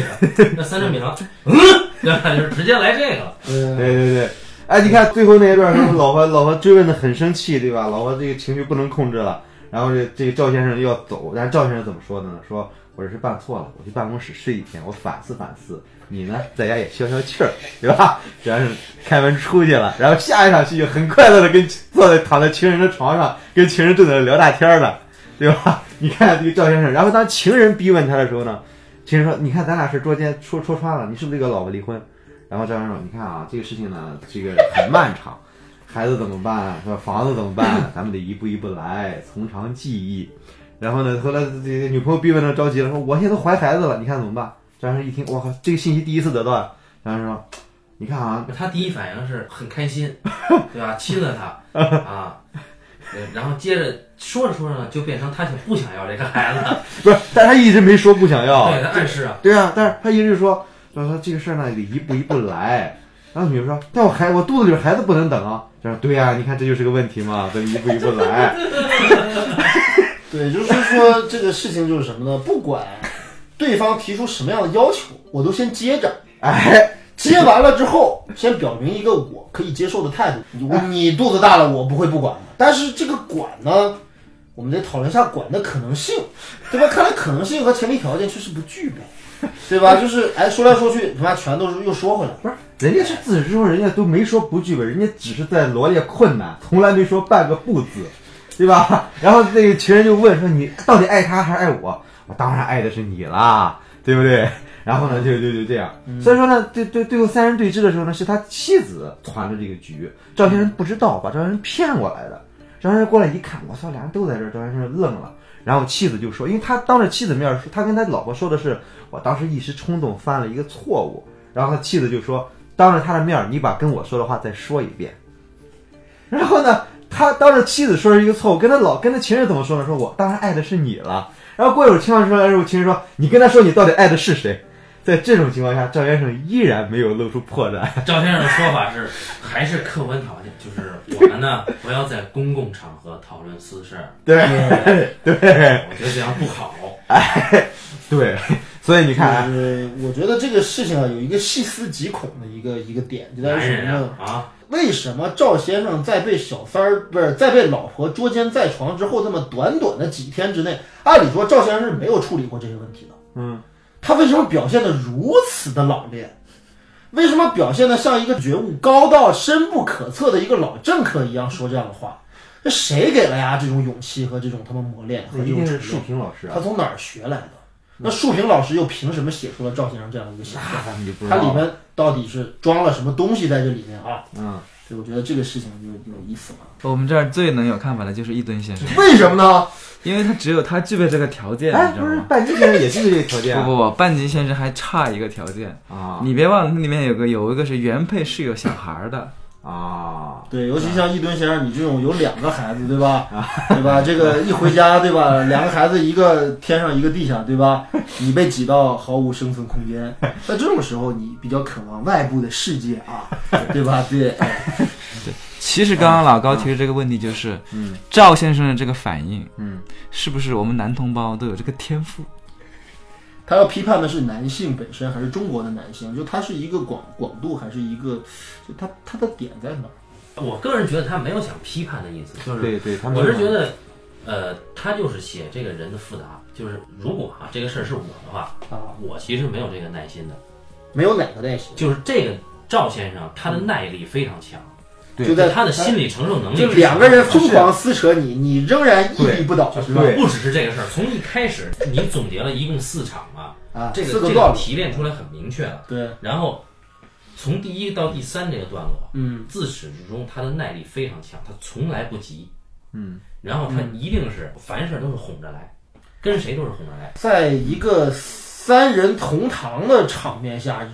那三德敏郎，嗯，对？就是直接来这个了。对对对对，哎，你看最后那一段，说老婆老婆追问的很生气，对吧？老婆这个情绪不能控制了，然后这这个赵先生要走，但是赵先生怎么说的呢？说或者是办错了，我去办公室睡一天，我反思反思。你呢，在家也消消气儿，对吧？主要是开门出去了，然后下一场戏就很快乐的跟坐在躺在情人的床上，跟情人正在聊大天儿呢，对吧？你看这个赵先生，然后当情人逼问他的时候呢，情人说：“你看咱俩是捉奸戳戳穿了，你是不是跟老婆离婚？”然后赵先生说：“你看啊，这个事情呢，这个很漫长，孩子怎么办？是吧？房子怎么办？<laughs> 咱们得一步一步来，从长计议。”然后呢，后来这个女朋友逼问他着急了，说：“我现在都怀孩子了，你看怎么办？”张先生一听，我靠，这个信息第一次得到啊！张先生说：“你看啊，他第一反应是很开心，<laughs> 对吧？亲了他啊，对然后接着说着说着呢，就变成他想不想要这个孩子，不是，但是他一直没说不想要，对他暗示啊，对啊，但是他一直说说说这个事儿呢得一步一步来。然后女人说：“但我孩我肚子里孩子不能等啊。”他说：“对呀、你看这就是个问题嘛，得一步一步来。<laughs> 对，就是说这个事情就是什么呢？不管对方提出什么样的要求，我都先接着。哎，接完了之后，先表明一个我可以接受的态度。你你肚子大了，我不会不管的。但是这个管呢，我们得讨论一下管的可能性，对吧？看来可能性和前提条件确实不具备，对吧？就是哎，说来说去，他妈全都是又说回来了。不是，人家是自始至终，人家都没说不具备，人家只是在罗列困难，从来没说半个不字，对吧？<laughs> 然后那个情人就问说：“你到底爱他还是爱我？”我当然爱的是你啦，对不对？然后呢，就就就这样。所以说呢，对对，最后三人对峙的时候呢，是他妻子传的这个局，赵先生不知道，把赵先生骗过来的。赵先生过来一看，我操，俩人都在这儿，赵先生愣了。然后妻子就说，因为他当着妻子面说，他跟他老婆说的是，我当时一时冲动犯了一个错误。然后他妻子就说，当着他的面儿，你把跟我说的话再说一遍。然后呢，他当着妻子说是一个错误，跟他老跟他情人怎么说呢？说我当然爱的是你了。然后过一会儿情况出来之后，情人说，你跟他说你到底爱的是谁？在这种情况下，赵先生依然没有露出破绽。<laughs> 赵先生的说法是，还是客观条件，就是我们呢不要在公共场合讨论私事儿，对对 <laughs> 我觉得这样不好。哎对，所以你看，就是我觉得这个事情啊，有一个细思极恐的一个一个点，就在于什么呢？啊啊，为什么赵先生在被小三儿不是在被老婆捉奸在床之后，这么短短的几天之内，按理说赵先生是没有处理过这些问题的。嗯，他为什么表现的如此的老练？为什么表现的像一个觉悟高到深不可测的一个老政客一样说这样的话？这谁给了呀这种勇气和这种他们磨练和这种锤炼？平老师啊他，从哪儿学来的？那树平老师又凭什么写出了赵先生这样的一个形象？那咱们就不知道了。它里面到底是装了什么东西在这里面啊？嗯，所以我觉得这个事情就有意思了。我们这儿最能有看法的就是一吨先生，为什么呢？因为他只有他具备这个条件，哎，不是你知道吗？半斤先生也是这个条件啊不不不，半斤先生还差一个条件，啊你别忘了，它里面有个有一个是原配是有小孩儿的，啊！对，尤其像一吨先生你这种有两个孩子，对吧？<laughs> 对吧？这个一回家，对吧？两个孩子，一个天上，一个地下，对吧？你被挤到毫无生存空间，<laughs> 在这种时候，你比较渴望外部的世界啊，对吧？对，<laughs> 对其实刚刚老高提的这个问题就是，嗯赵先生的这个反应，嗯，是不是我们男同胞都有这个天赋？他要批判的是男性本身，还是中国的男性？就他是一个广广度，还是一个，就他他的点在哪儿？我个人觉得他没有想批判的意思，就是对对，我是觉得，呃，他就是写这个人的复杂，就是如果啊这个事儿是我的话，啊，我其实没有这个耐心的，没有哪个耐心，就是这个赵先生他的耐力非常强，对就在他的心理承受能力就是两个人疯狂撕扯你，你仍然屹立不倒，是吧？不只是这个事儿，从一开始你总结了一共四场嘛，啊，这个这个，提炼出来很明确了。对，然后从第一到第三这个段落，嗯，自始至终他的耐力非常强，他从来不急，嗯，然后他一定是凡事都是哄着来，跟谁都是哄着来。在一个三人同堂的场面下，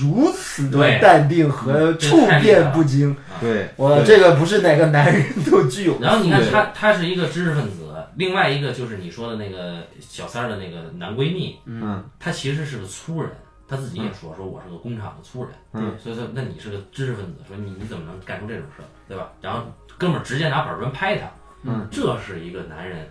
如此的淡定和处变不惊，对，我这个不是哪个男人都具有。的。然后你看他，他是一个知识分子，另外一个就是你说的那个小三儿的那个男闺蜜，嗯。他其实是个粗人，他自己也说，说我是个工厂的粗人，嗯，所以说那你是个知识分子，说你你怎么能干出这种事儿，对吧？然后哥们儿直接拿板砖拍他，嗯，这是一个男人，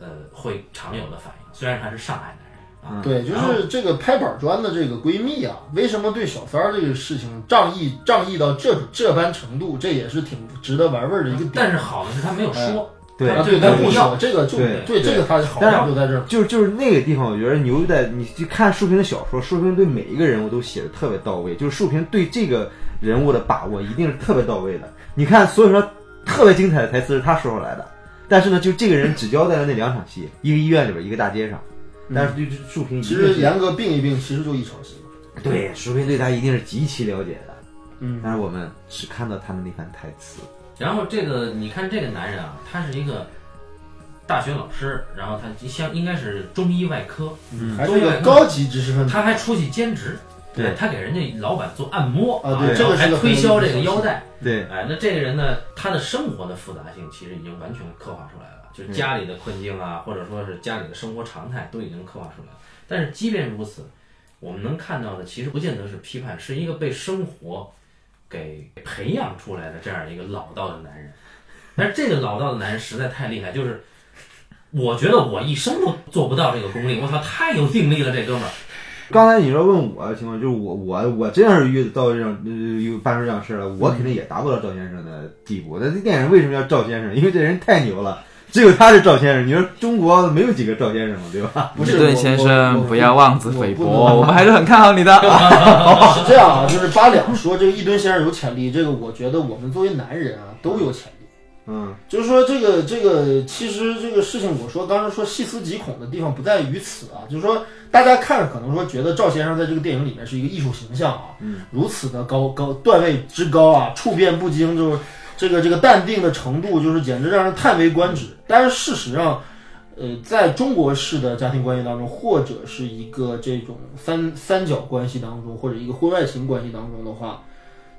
呃，会常有的反应，虽然他是上海男人啊，对，就是这个拍板砖的这个闺蜜啊，为什么对小三儿这个事情仗义仗义到这这般程度，这也是挺值得玩味儿的一个点。但是好的是他没有说，对啊，对，但但不说这个就对对这个他好但是玩就在这儿。就是就是那个地方，我觉得牛在你去看树平的小说，树平对每一个人物都写的特别到位，就是树平对这个人物的把握一定是特别到位的。你看所以说特别精彩的台词是他说出来的，但是呢，就这个人只交代了那两场戏，一个医院里边，一个大街上。但是对这树平其实严格并一并，其实就一场戏。对树平对他一定是极其了解的，嗯，但是我们只看到他的那番台词。然后这个你看这个男人啊，他是一个大学老师，然后他像应该是中医外科，嗯还是一个高级知识分子。他还出去兼职，对他给人家老板做按摩啊这个还推销这个腰带，对，哎，那这个人呢，他的生活的复杂性其实已经完全刻画出来了，就是家里的困境啊，或者说是家里的生活常态都已经刻画出来了。但是即便如此，我们能看到的其实不见得是批判，是一个被生活给培养出来的这样一个老道的男人。但是这个老道的男人实在太厉害，就是我觉得我一生都做不到这个功力，我操，太有定力了，这哥们儿。刚才你说问我的情况，就是我我我真要是遇到这种呃有办出这样事儿了，我肯定也达不到赵先生的地步。那这电影为什么叫赵先生？因为这人太牛了，只有他是赵先生。你说中国没有几个赵先生嘛，对吧？不是顿先生，不要妄自菲薄，我们还是是很看好你的。<laughs> 是这样啊，<laughs> 就是八两说这个一吨先生有潜力，这个我觉得我们作为男人啊都有潜力。嗯就是说，这个这个，其实这个事情，我说刚才说细思极恐的地方不在于此啊，就是说，大家看可能说觉得赵先生在这个电影里面是一个艺术形象啊，嗯，如此的高高段位之高啊，处变不惊，就是这个这个淡定的程度，就是简直让人叹为观止。但是事实上，呃，在中国式的家庭关系当中，或者是一个这种三三角关系当中，或者一个婚外情关系当中的话，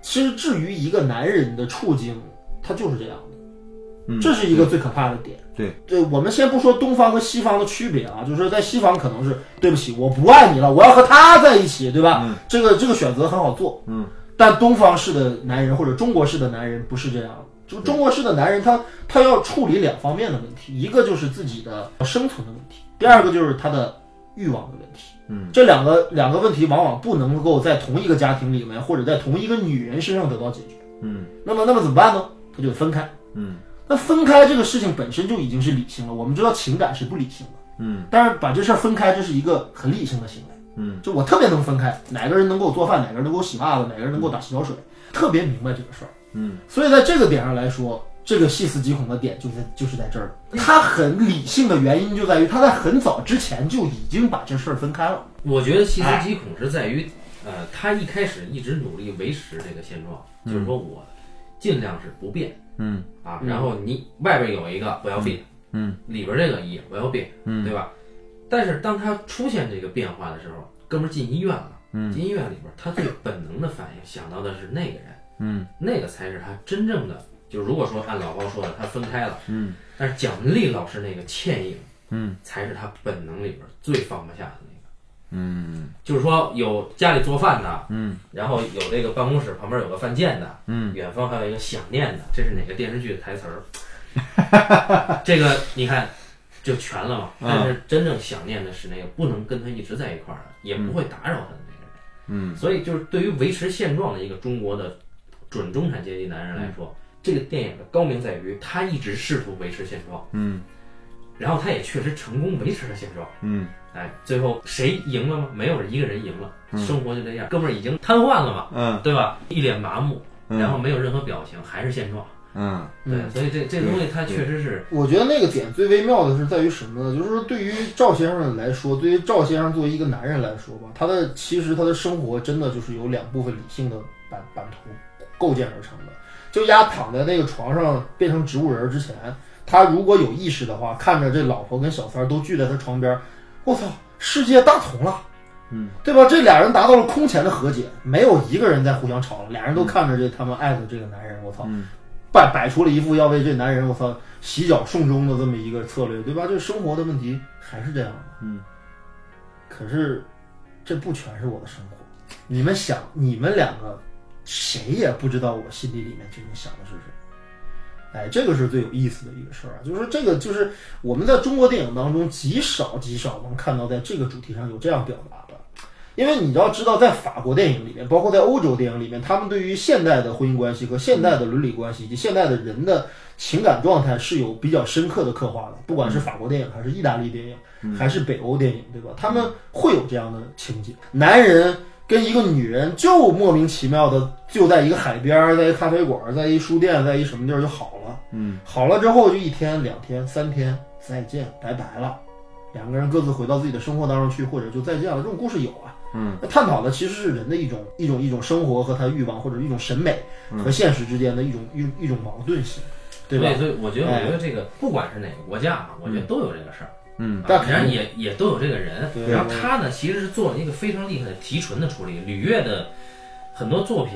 其实至于一个男人的处境，他就是这样的。嗯，这是一个最可怕的点。对，对，我们先不说东方和西方的区别啊，就是说在西方可能是对不起，我不爱你了，我要和他在一起，对吧？嗯这个这个选择很好做。嗯，但东方式的男人或者中国式的男人不是这样。就中国式的男人他，他要处理两方面的问题，一个就是自己的生存的问题，第二个就是他的欲望的问题。嗯，这两个两个问题往往不能够在同一个家庭里面，或者在同一个女人身上得到解决。嗯那么，那么怎么办呢？他就分开。嗯那分开这个事情本身就已经是理性了，我们知道情感是不理性的，嗯但是把这事儿分开，这是一个很理性的行为。嗯，就我特别能分开，哪个人能给我做饭，哪个人能给我洗袜子，哪个人能给我打洗脚水，特别明白这个事儿。嗯，所以在这个点上来说，这个细思极恐的点就在就是在这儿。他很理性的原因就在于他在很早之前就已经把这事儿分开了。我觉得细思极恐是在于，呃，他一开始一直努力维持这个现状，就是说我尽量是不变。嗯。啊，嗯。然后你外边有一个不要变，嗯。里边这个也不要变，嗯。对吧？但是当他出现这个变化的时候，哥们儿进医院了，嗯。进医院里边，他最本能的反应想到的是那个人，嗯。那个才是他真正的。就如果说按老高说的，他分开了，嗯。但是蒋雯丽老师那个倩影，嗯。才是他本能里边最放不下的那个。嗯。就是说有家里做饭的，嗯。然后有这个办公室旁边有个犯贱的，嗯。远方还有一个想念的，这是哪个电视剧的台词儿？<laughs> 这个你看就全了嘛。但是真正想念的是那个不能跟他一直在一块儿的，也不会打扰他的那个人。嗯所以就是对于维持现状的一个中国的准中产阶级男人来说，这个电影的高明在于他一直试图维持现状，嗯然后他也确实成功维持了现状。嗯哎，最后谁赢了吗？没有一个人赢了，嗯生活就这样，哥们儿已经瘫痪了嘛，嗯对吧？一脸麻木，嗯然后没有任何表情，还是现状。嗯对，所以这这东西它确实是，我觉得那个点最微妙的是在于什么呢？就是说，对于赵先生来说，对于赵先生作为一个男人来说吧，他的其实他的生活真的就是由两部分理性的版版图构建而成的。就丫躺在那个床上变成植物人之前，他如果有意识的话，看着这老婆跟小三儿都聚在他床边，我操，世界大同了。嗯，对吧？这俩人达到了空前的和解，没有一个人在互相吵了，俩人都看着这他们爱的这个男人，我操，嗯摆摆出了一副要为这男人我操洗脚送终的这么一个策略，对吧？这生活的问题还是这样的。嗯，可是这不全是我的生活。你们想，你们两个谁也不知道我心底里面究竟想的是什么。哎，这个是最有意思的一个事儿啊，就是说这个就是我们在中国电影当中极少极少能看到在这个主题上有这样表达的。因为你要知道，在法国电影里面，包括在欧洲电影里面，他们对于现代的婚姻关系和现代的伦理关系以及现代的人的情感状态是有比较深刻的刻画的。不管是法国电影，还是意大利电影，还是北欧电影，对吧？他们会有这样的情节：男人跟一个女人就莫名其妙的就在一个海边儿，在一咖啡馆，在一书店，在一什么地儿就好了。嗯，好了之后就一天、两天、三天，再见，拜拜了。两个人各自回到自己的生活当中去，或者就再见了。这种故事有啊。嗯，那探讨的其实是人的一种一种一种生活和他欲望，或者一种审美和现实之间的一种一种一种矛盾性，对吧？所以我觉得，哎我觉得这个不管是哪个国家啊，我觉得都有这个事儿。嗯啊但肯定然后也也都有这个人。对然后他呢，其实是做了一个非常厉害的提纯的处理。吕越的很多作品，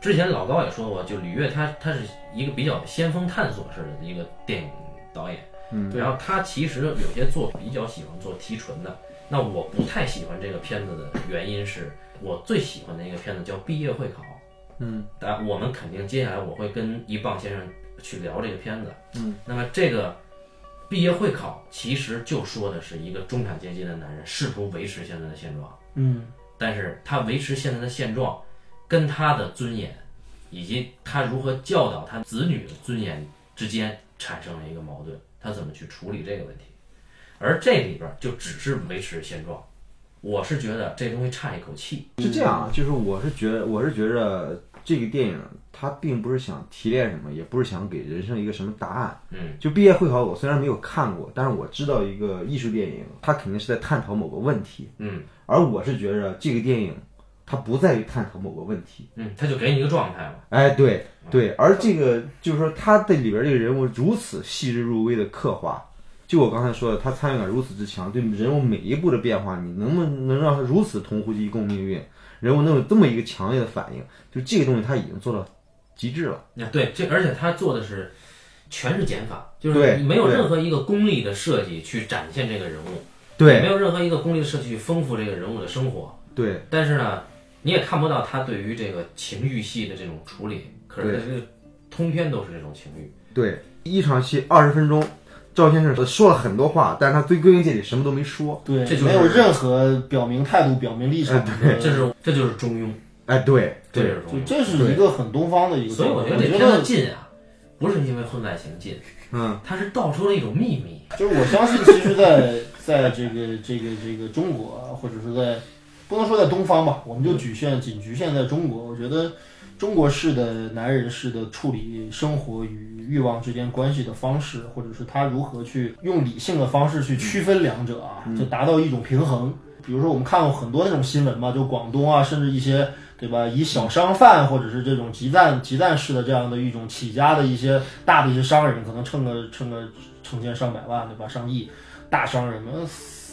之前老高也说过，就吕越他他是一个比较先锋探索式的一个电影导演。嗯然后他其实有些作品比较喜欢做提纯的。那我不太喜欢这个片子的原因是我最喜欢的一个片子叫《毕业会考》。嗯，但我们肯定接下来我会跟一棒先生去聊这个片子。嗯，那么这个毕业会考其实就说的是一个中产阶级的男人试图维持现在的现状，嗯但是他维持现在的现状，跟他的尊严，以及他如何教导他子女的尊严之间产生了一个矛盾，他怎么去处理这个问题？而这里边就只是维持现状，我是觉得这东西差一口气。是这样啊，就是我是觉得，我是觉着这个电影它并不是想提炼什么，也不是想给人生一个什么答案。嗯，就毕业会考，我虽然没有看过，但是我知道一个艺术电影，它肯定是在探讨某个问题。嗯而我是觉着这个电影它不在于探讨某个问题。嗯，他就给你一个状态嘛。哎，对对，而这个就是说，他的里边这个人物如此细致入微的刻画，就我刚才说的，他参与感如此之强，对人物每一步的变化，你能不能让他如此同呼吸共命运？人物能有这么一个强烈的反应，就这个东西他已经做到极致了。啊，对，这而且他做的是全是减法，就是没有任何一个功利的设计去展现这个人物，也对没有任何一个功利的设计去丰富这个人物的生活。对但是呢，你也看不到他对于这个情欲戏的这种处理，可是这个通篇都是这种情欲。对，一场戏二十分钟，赵先生说了很多话，但是他最归根结底什么都没说。对，这就是没有任何表明态度、表明立场对，这是这就是中庸，哎，对对这是中庸。就这是一个很东方的一个所以。我我觉得这片子得近啊，不是因为婚外情近，<laughs> 嗯，他是道出了一种秘密。就是我相信，其实在，在这个这个这个中国啊，或者是在不能说在东方吧，我们就局限仅局限在中国。我觉得中国式的男人式的处理生活与欲望之间关系的方式，或者是他如何去用理性的方式去区分两者啊，就达到一种平衡。比如说，我们看过很多那种新闻嘛，就广东啊，甚至一些对吧，以小商贩或者是这种集赞集赞式的这样的一种起家的一些大的一些商人，可能挣个挣个成千上百万，对吧？上亿，大商人们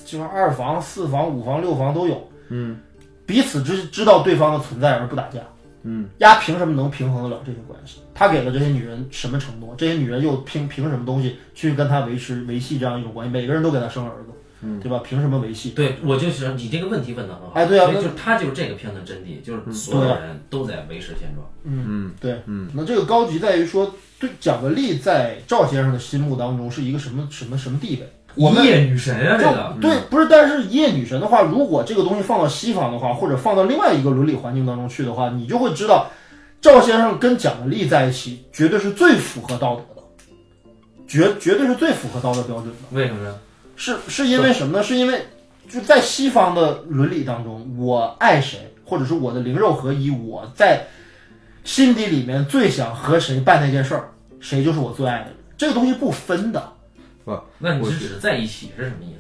就是二房、四房、五房、六房都有，嗯，彼此知知道对方的存在而不打架，嗯，丫凭什么能平衡得了这些关系？他给了这些女人什么承诺？这些女人又凭凭什么东西去跟他维持维系这样一种关系？每个人都给他生儿子，嗯，对吧？凭什么维系？对，我就是你这个问题问的很好。哎对啊所以就是他就是这个片子真谛，就是所有人都在维持现状。嗯嗯对，嗯，那这个高级在于说，对蒋雯丽在赵先生的心目当中是一个什么什么什么地位？我们一夜女神啊，这个对，不是，但是一夜女神的话，如果这个东西放到西方的话，或者放到另外一个伦理环境当中去的话，你就会知道，赵先生跟蒋雯丽在一起，绝对是最符合道德的，绝绝对是最符合道德标准的。为什么呀？是是因为什么呢？是因为就在西方的伦理当中，我爱谁，或者是我的灵肉合一，我在心底里面最想和谁办那件事儿，谁就是我最爱的人。这个东西不分的。那你是指在一起是什么意思？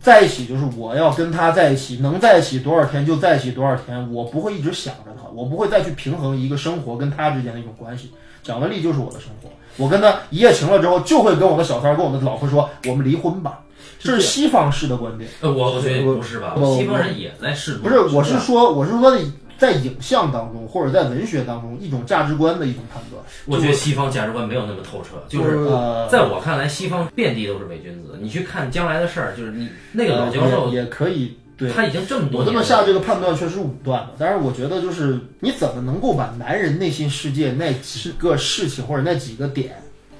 在一起就是我要跟他在一起，能在一起多少天就在一起多少天，我不会一直想着他，我不会再去平衡一个生活跟他之间的一种关系。蒋雯丽就是我的生活，我跟他一夜情了之后，就会跟我的小三儿、跟我的老婆说，我们离婚吧。这是西方式的观点，呃，我我觉得不是吧？我西方人也在试图。不是，我是说，我是说的，在影像当中或者在文学当中一种价值观的一种判断。我觉得西方价值观没有那么透彻，就是呃，在我看来，西方遍地都是伪君子。你去看将来的事儿，就是你那个老教授，也可以对。他已经这么多我这么下这个判断确实武断了，但是我觉得就是你怎么能够把男人内心世界那几个事情或者那几个点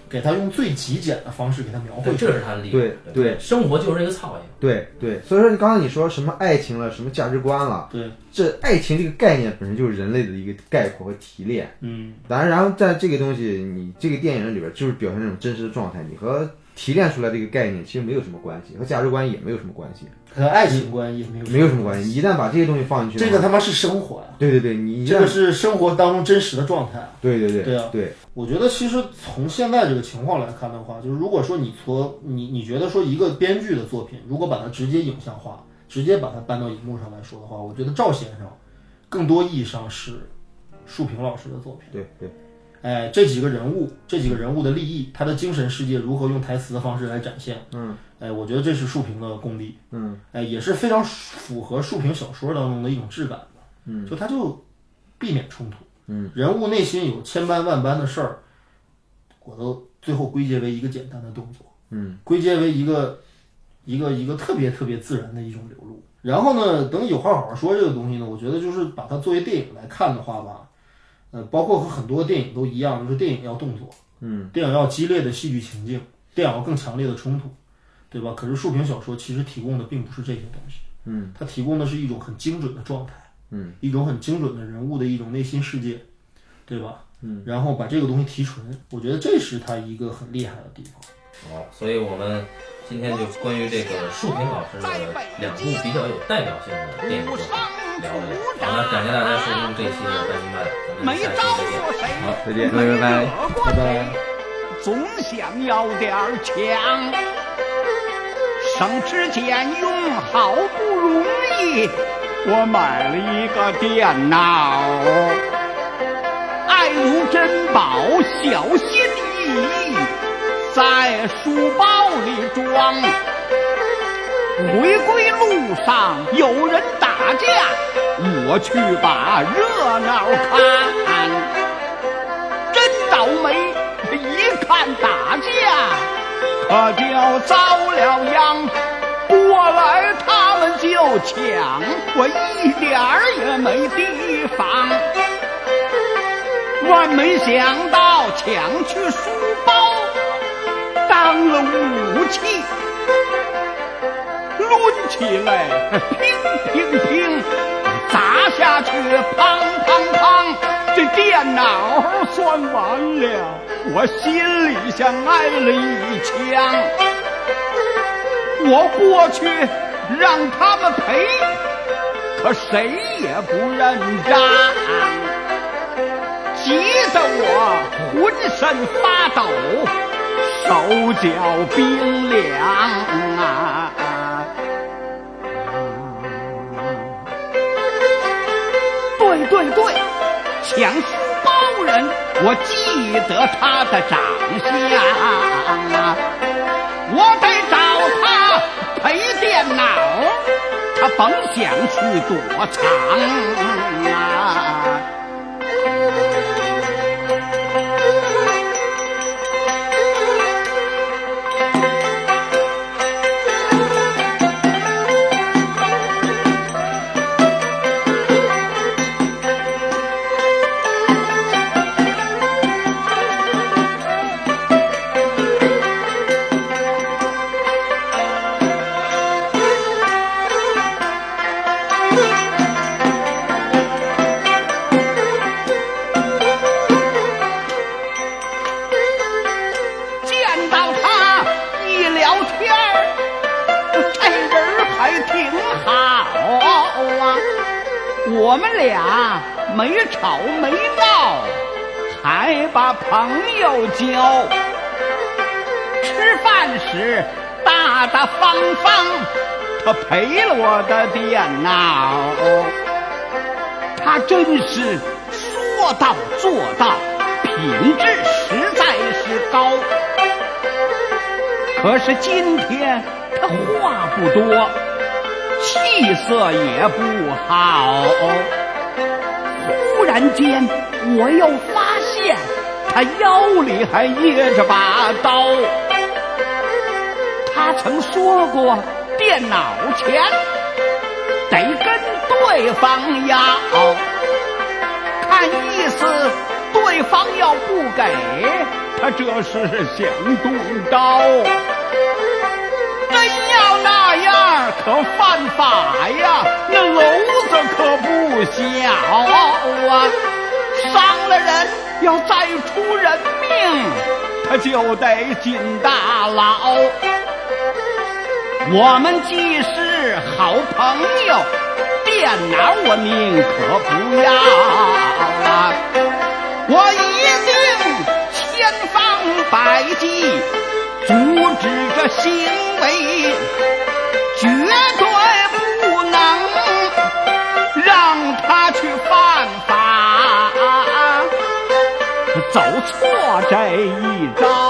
给他用最极简的方式给他描绘。这是他的厉害。对对生活就是一个操性。对对，所以说你刚才你说什么爱情了，什么价值观了，对，这爱情这个概念本身就是人类的一个概括和提炼。嗯，当然，然后在这个东西，你这个电影里边就是表现这种真实的状态，你和提炼出来这个概念其实没有什么关系，和价值观也没有什么关系，和爱情观也没有没有什么关系。一旦把这些东西放进去，这个他妈是生活呀、对对对，你这个是生活当中真实的状态啊。对对对对啊对，我觉得其实从现在这个情况来看的话，就是如果说你从你你觉得说一个编剧的作品，如果把它直接影像化，直接把它搬到荧幕上来说的话，我觉得赵先生更多意义上是树平老师的作品。对对，哎，这几个人物，这几个人物的利益，他的精神世界如何用台词的方式来展现？嗯，哎，我觉得这是竖屏的功力。嗯，哎，也是非常符合竖屏小说当中的一种质感的。嗯，就它就避免冲突。嗯，人物内心有千般万般的事儿，我都最后归结为一个简单的动作。嗯，归结为一个一个一个特别特别自然的一种流露。然后呢，等有话好好说这个东西呢，我觉得就是把它作为电影来看的话吧，呃，包括和很多电影都一样，就是电影要动作，嗯，电影要激烈的戏剧情境，电影要更强烈的冲突，对吧？可是竖屏小说其实提供的并不是这些东西，嗯，它提供的是一种很精准的状态，嗯，一种很精准的人物的一种内心世界，对吧？嗯，然后把这个东西提纯，我觉得这是它一个很厉害的地方。好，所以我们今天就关于这个竖屏老师的两部比较有代表性的电影作品聊了聊。好的，感谢大家收听这一期的半斤八两，咱们下期再见。好，再见。各位拜拜。拜拜。总想要点儿强，省吃俭用好不容易，我买了一个电脑，爱如珍宝，小心翼翼，在书包里装。回归路上有人打架，我去把热闹看。真倒霉，一看打架，可就遭了殃。过来他们就抢，我一点儿也没提防。万没想到抢去书包当了武器，抡起来乒乒乒，砸下去砰砰砰。这电脑算完了，我心里像挨了一枪。我过去让他们赔，可谁也不认账，急得我浑身发抖，手脚冰凉啊！对对对，抢书高人，我记得他的长相啊，我得找他赔电脑，他甭想去躲藏啊。是今天他话不多，气色也不好。忽然间，我又发现他腰里还掖着把刀。他曾说过，电脑钱得跟对方要，看意思对方要不给，他这是想动刀。可犯法呀！那篓子可不小啊！伤了人，要再出人命，他就得进大牢。我们既是好朋友，电脑我宁可不要啊！我一定千方百计阻止这行这一招。